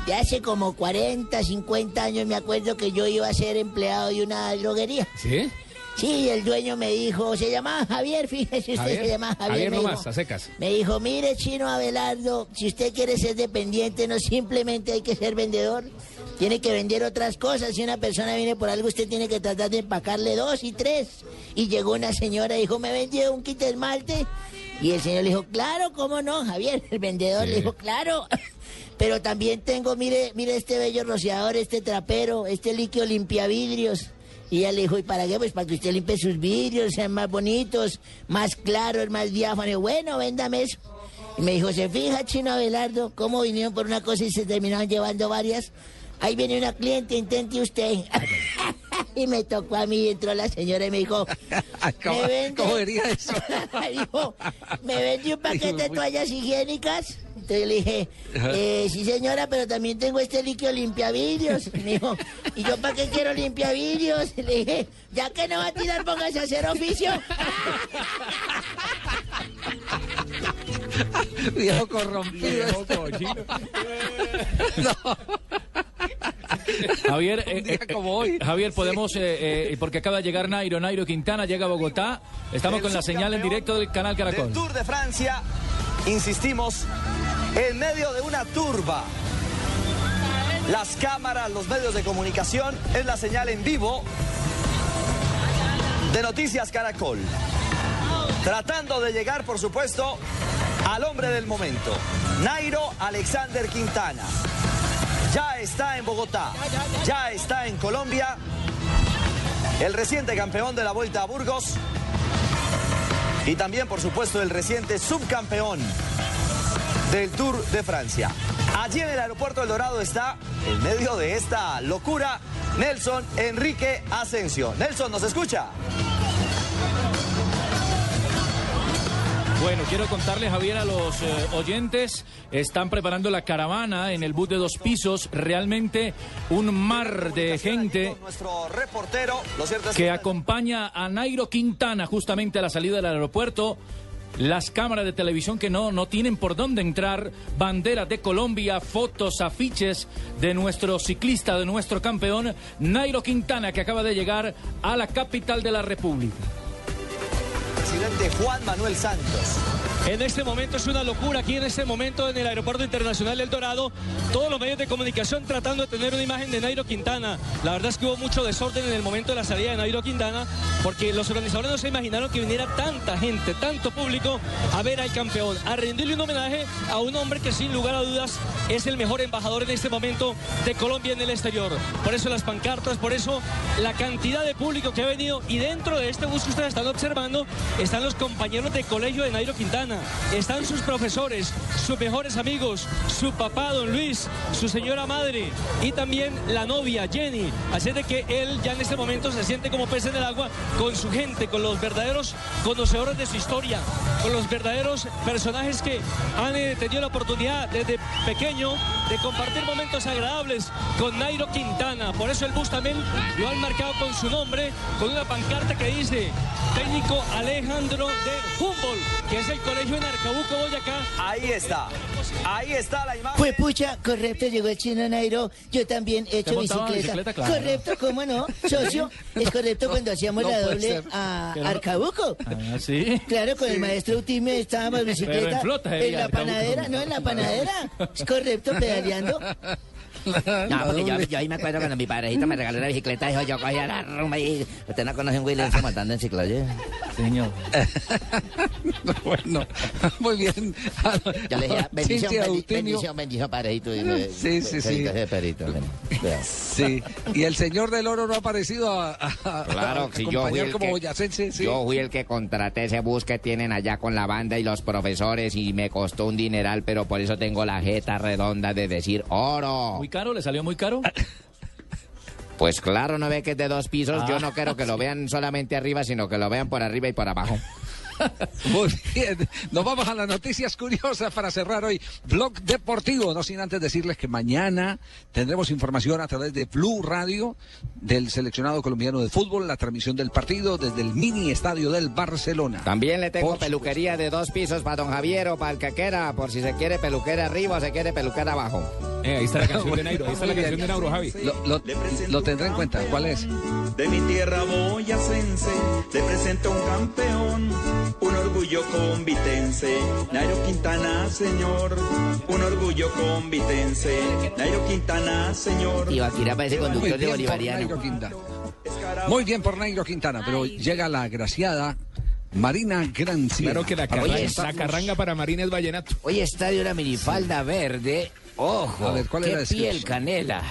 de hace como 40, 50 años, me acuerdo que yo iba a ser empleado de una droguería. ¿Sí? Sí, el dueño me dijo, se llamaba Javier, fíjese usted, Javier, se llama Javier. Javier me nomás, dijo. a secas. Me dijo, mire, chino Abelardo, si usted quiere ser dependiente, no simplemente hay que ser vendedor, tiene que vender otras cosas. Si una persona viene por algo, usted tiene que tratar de empacarle dos y tres. Y llegó una señora y dijo, ¿me vendió un kit de esmalte? Y el señor le dijo, claro, ¿cómo no, Javier? El vendedor le dijo, claro. Pero también tengo, mire, mire este bello rociador, este trapero, este líquido limpiavidrios. Y ella le dijo, ¿y para qué? Pues para que usted limpie sus vidrios, sean más bonitos, más claros, más diáfanos. Bueno, véndame eso. Y me dijo, ¿se fija, Chino Abelardo, cómo vinieron por una cosa y se terminaron llevando varias? Ahí viene una cliente, intente usted. y me tocó a mí, entró la señora y me dijo, ¿Cómo, ¿me vende? cómo vería eso? dijo, ¿me vende un paquete de toallas higiénicas? Entonces le dije, eh, sí señora, pero también tengo este líquido limpiavidrios. Y me dijo, ¿y yo para qué quiero limpiavidrios? Le dije, ya que no va a tirar, póngase a hacer oficio. Viejo corrompido. Viejo cochino. Javier, eh, eh, como hoy. Javier, podemos, eh, eh, porque acaba de llegar Nairo, Nairo Quintana llega a Bogotá. Estamos El con la señal en directo del canal Caracol. Del Tour de Francia, insistimos, en medio de una turba. Las cámaras, los medios de comunicación, es la señal en vivo de Noticias Caracol. Tratando de llegar, por supuesto, al hombre del momento, Nairo Alexander Quintana. Ya está en Bogotá, ya está en Colombia, el reciente campeón de la Vuelta a Burgos y también, por supuesto, el reciente subcampeón del Tour de Francia. Allí en el aeropuerto del Dorado está, en medio de esta locura, Nelson Enrique Asensio. Nelson, ¿nos escucha? Bueno, quiero contarle, Javier, a los eh, oyentes, están preparando la caravana en el bus de dos pisos, realmente un mar de gente que acompaña a Nairo Quintana justamente a la salida del aeropuerto. Las cámaras de televisión que no, no tienen por dónde entrar, banderas de Colombia, fotos, afiches de nuestro ciclista, de nuestro campeón, Nairo Quintana, que acaba de llegar a la capital de la República. Presidente Juan Manuel Santos. En este momento es una locura aquí en este momento en el Aeropuerto Internacional del Dorado. Todos los medios de comunicación tratando de tener una imagen de Nairo Quintana. La verdad es que hubo mucho desorden en el momento de la salida de Nairo Quintana porque los organizadores no se imaginaron que viniera tanta gente, tanto público a ver al campeón, a rendirle un homenaje a un hombre que sin lugar a dudas es el mejor embajador en este momento de Colombia en el exterior. Por eso las pancartas, por eso la cantidad de público que ha venido y dentro de este bus que ustedes están observando están los compañeros de colegio de Nairo Quintana, están sus profesores, sus mejores amigos, su papá Don Luis, su señora madre y también la novia Jenny. Así de que él ya en este momento se siente como pez en el agua con su gente, con los verdaderos conocedores de su historia, con los verdaderos personajes que han eh, tenido la oportunidad desde pequeño de compartir momentos agradables con Nairo Quintana. Por eso el bus también lo han marcado con su nombre, con una pancarta que dice técnico Alejandro de Humboldt, que es el colegio en Arcabuco, Boyacá. Ahí está, ahí está la imagen. Pues pucha, correcto, llegó el chino Nairo. Yo también he ¿Usted hecho bicicleta. bicicleta? Claro. Correcto, ¿cómo no? Socio, es correcto cuando hacíamos no la doble ser. a Pero- Arcabuco. Ah, sí. Claro, con el maestro Utime estábamos en bicicleta. Pero en flota, en la Arcabuco. panadera, no, en la panadera. Es correcto, pedaleando. No, porque yo, yo ahí me acuerdo cuando mi padrecito me regaló una bicicleta, dijo, yo cogía la rumba y... ¿Usted no conoce a un William montando en cicloye? Señor. bueno, muy bien. Yo le dije, bendición, Cintia bendi- Eutimio. bendición, bendición, padrecito. Sí, sí, sí. Sí, y el señor del oro no ha aparecido a, Claro, a si yo fui el como que, boyacense. Sí. yo fui el que contraté ese bus que tienen allá con la banda y los profesores y me costó un dineral, pero por eso tengo la jeta redonda de decir oro. ¿Muy caro? ¿Le salió muy caro? Pues claro, no ve que es de dos pisos. Yo no quiero que lo vean solamente arriba, sino que lo vean por arriba y por abajo. Muy bien, nos vamos a las noticias curiosas para cerrar hoy. Blog Deportivo, no sin antes decirles que mañana tendremos información a través de Blue Radio del seleccionado colombiano de fútbol, la transmisión del partido desde el mini estadio del Barcelona. También le tengo Por peluquería de dos pisos para don Javier o para el que quiera, por si se quiere peluquera arriba o se quiere peluquera abajo. Eh, ahí está la canción de Nairo, ahí está la canción de Nairo, Javi. Lo, lo- lo tendré en cuenta, ¿cuál es? De mi tierra boyacense, te presento un campeón, un orgullo convitense, Nairo Quintana, señor, un orgullo convitense, Nairo Quintana, señor. Tibaquira parece Muy conductor de bolivariano. Muy bien por Nairo Quintana, pero llega la agraciada Marina Grancia. Claro que la, carranga, presentarnos- la carranga para Marina es vallenato. Hoy estadio una minifalda verde. Ojo, A ver, ¿cuál qué piel canela.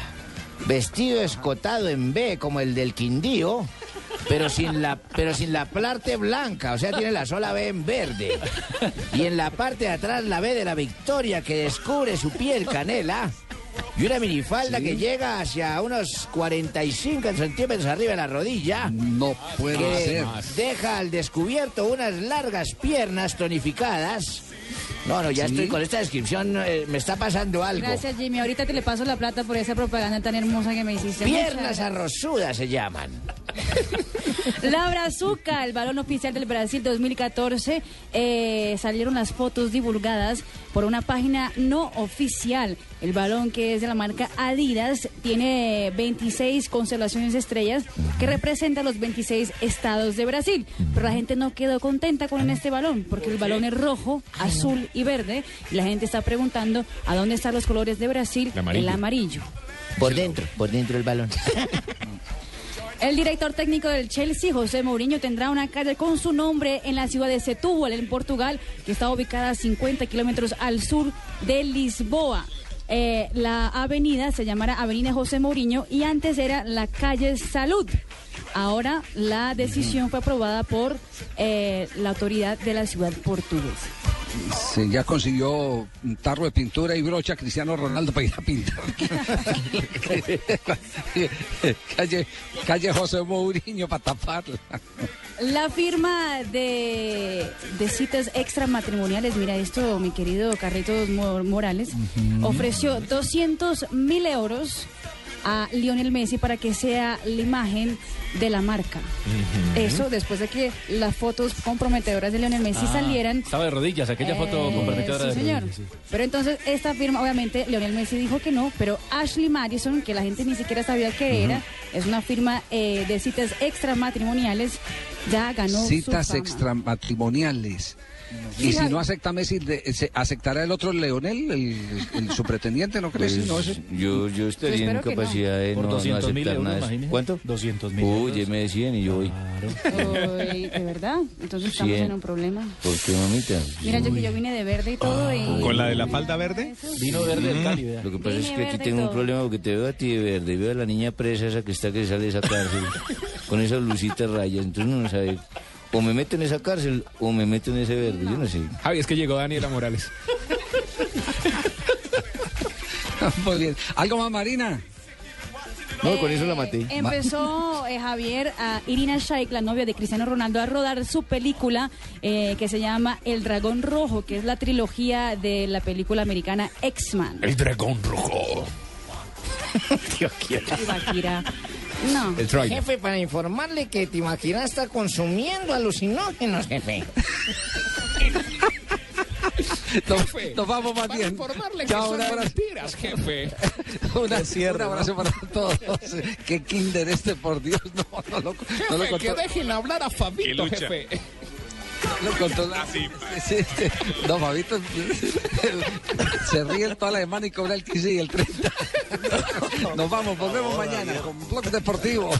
Vestido escotado en B como el del Quindío, pero sin la pero sin la parte blanca, o sea, tiene la sola B en verde. Y en la parte de atrás la B de la Victoria que descubre su piel canela. Y una minifalda que llega hacia unos 45 centímetros arriba de la rodilla. No puede que ser. deja al descubierto unas largas piernas tonificadas. No, no, ya Sí. estoy con esta descripción, eh, me está pasando algo. Gracias, Jimmy. Ahorita te le paso la plata por esa propaganda tan hermosa que me hiciste. Piernas arrozudas se llaman. La Brazuca, el balón oficial del Brasil 2014, eh, salieron las fotos divulgadas por una página no oficial. El balón que es de la marca Adidas tiene 26 constelaciones de estrellas que representan los 26 estados de Brasil. Pero la gente no quedó contenta con este balón porque el balón es rojo, azul y verde. Y la gente está preguntando a dónde están los colores de Brasil, el amarillo. Por dentro, por dentro del balón. El director técnico del Chelsea, José Mourinho, tendrá una calle con su nombre en la ciudad de Setúbal, en Portugal, que está ubicada a 50 kilómetros al sur de Lisboa. Eh, la avenida se llamará Avenida José Mourinho y antes era la calle Salud. Ahora la decisión fue aprobada por eh, la autoridad de la ciudad portuguesa. Sí, ya consiguió un tarro de pintura y brocha Cristiano Ronaldo para ir a pintar. calle, calle José Mourinho para taparla. La firma de, de citas extramatrimoniales, mira esto, mi querido Carlitos Mo- Morales, ofreció 200 mil euros a Lionel Messi para que sea la imagen de la marca. Eso después de que las fotos comprometedoras de Lionel Messi Ah, salieran. Estaba de rodillas, aquella foto Eh, comprometedora sí, de señor. rodillas, sí. Pero entonces esta firma, obviamente, Lionel Messi dijo que no, pero Ashley Madison, que la gente ni siquiera sabía qué era, es una firma eh, de citas extramatrimoniales, ya ganó su Citas fama. extramatrimoniales. Y si no acepta Messi, de- se- ¿aceptará el otro Leonel, el, el- su pretendiente? ¿No crees? Pues, no, eso- yo, yo estaría en espero que capacidad no. de no, no 200.000 aceptar euros, nada imagínese. ¿Cuánto? 200 mil ya me decían y yo voy. Uy, ¿De verdad? Entonces estamos Cien. en un problema. ¿Por qué, mamita? Mira, yo que yo vine de verde y todo y... ¿Con la de la falda verde? Vino verde del Mm, Cali. Lo que pasa Vine es que aquí tengo un todo. problema porque te veo a ti de verde y veo a la niña presa esa que está que sale de esa cárcel con esas lucitas rayas. Entonces uno no sabe, o me meto en esa cárcel o me meto en ese verde. Yo no sé. Javi, es que llegó Daniela Morales. Muy bien. ¿Algo más, Marina? No, con eso la maté. Empezó eh, Javier, a Irina Shayk, la novia de Cristiano Ronaldo, a rodar su película eh, que se llama El Dragón Rojo, que es la trilogía de la película americana X-Man. El dragón rojo. Shakira. No. El trailer. Jefe, para informarle que te imaginas está consumiendo alucinógenos, jefe. Nos, nos vamos más Para bien. informarle que Chao, son un abrazo. mentiras, jefe. Una- un abrazo para todos. Qué kinder este, por Dios. No, no lo, no lo Jefe, que dejen hablar a Fabito, jefe. Lo contó sí, sí. No, Fabito se ríe toda la semana y cobra el 15 y el 30. Nos vamos, volvemos mañana con Blog Deportivo.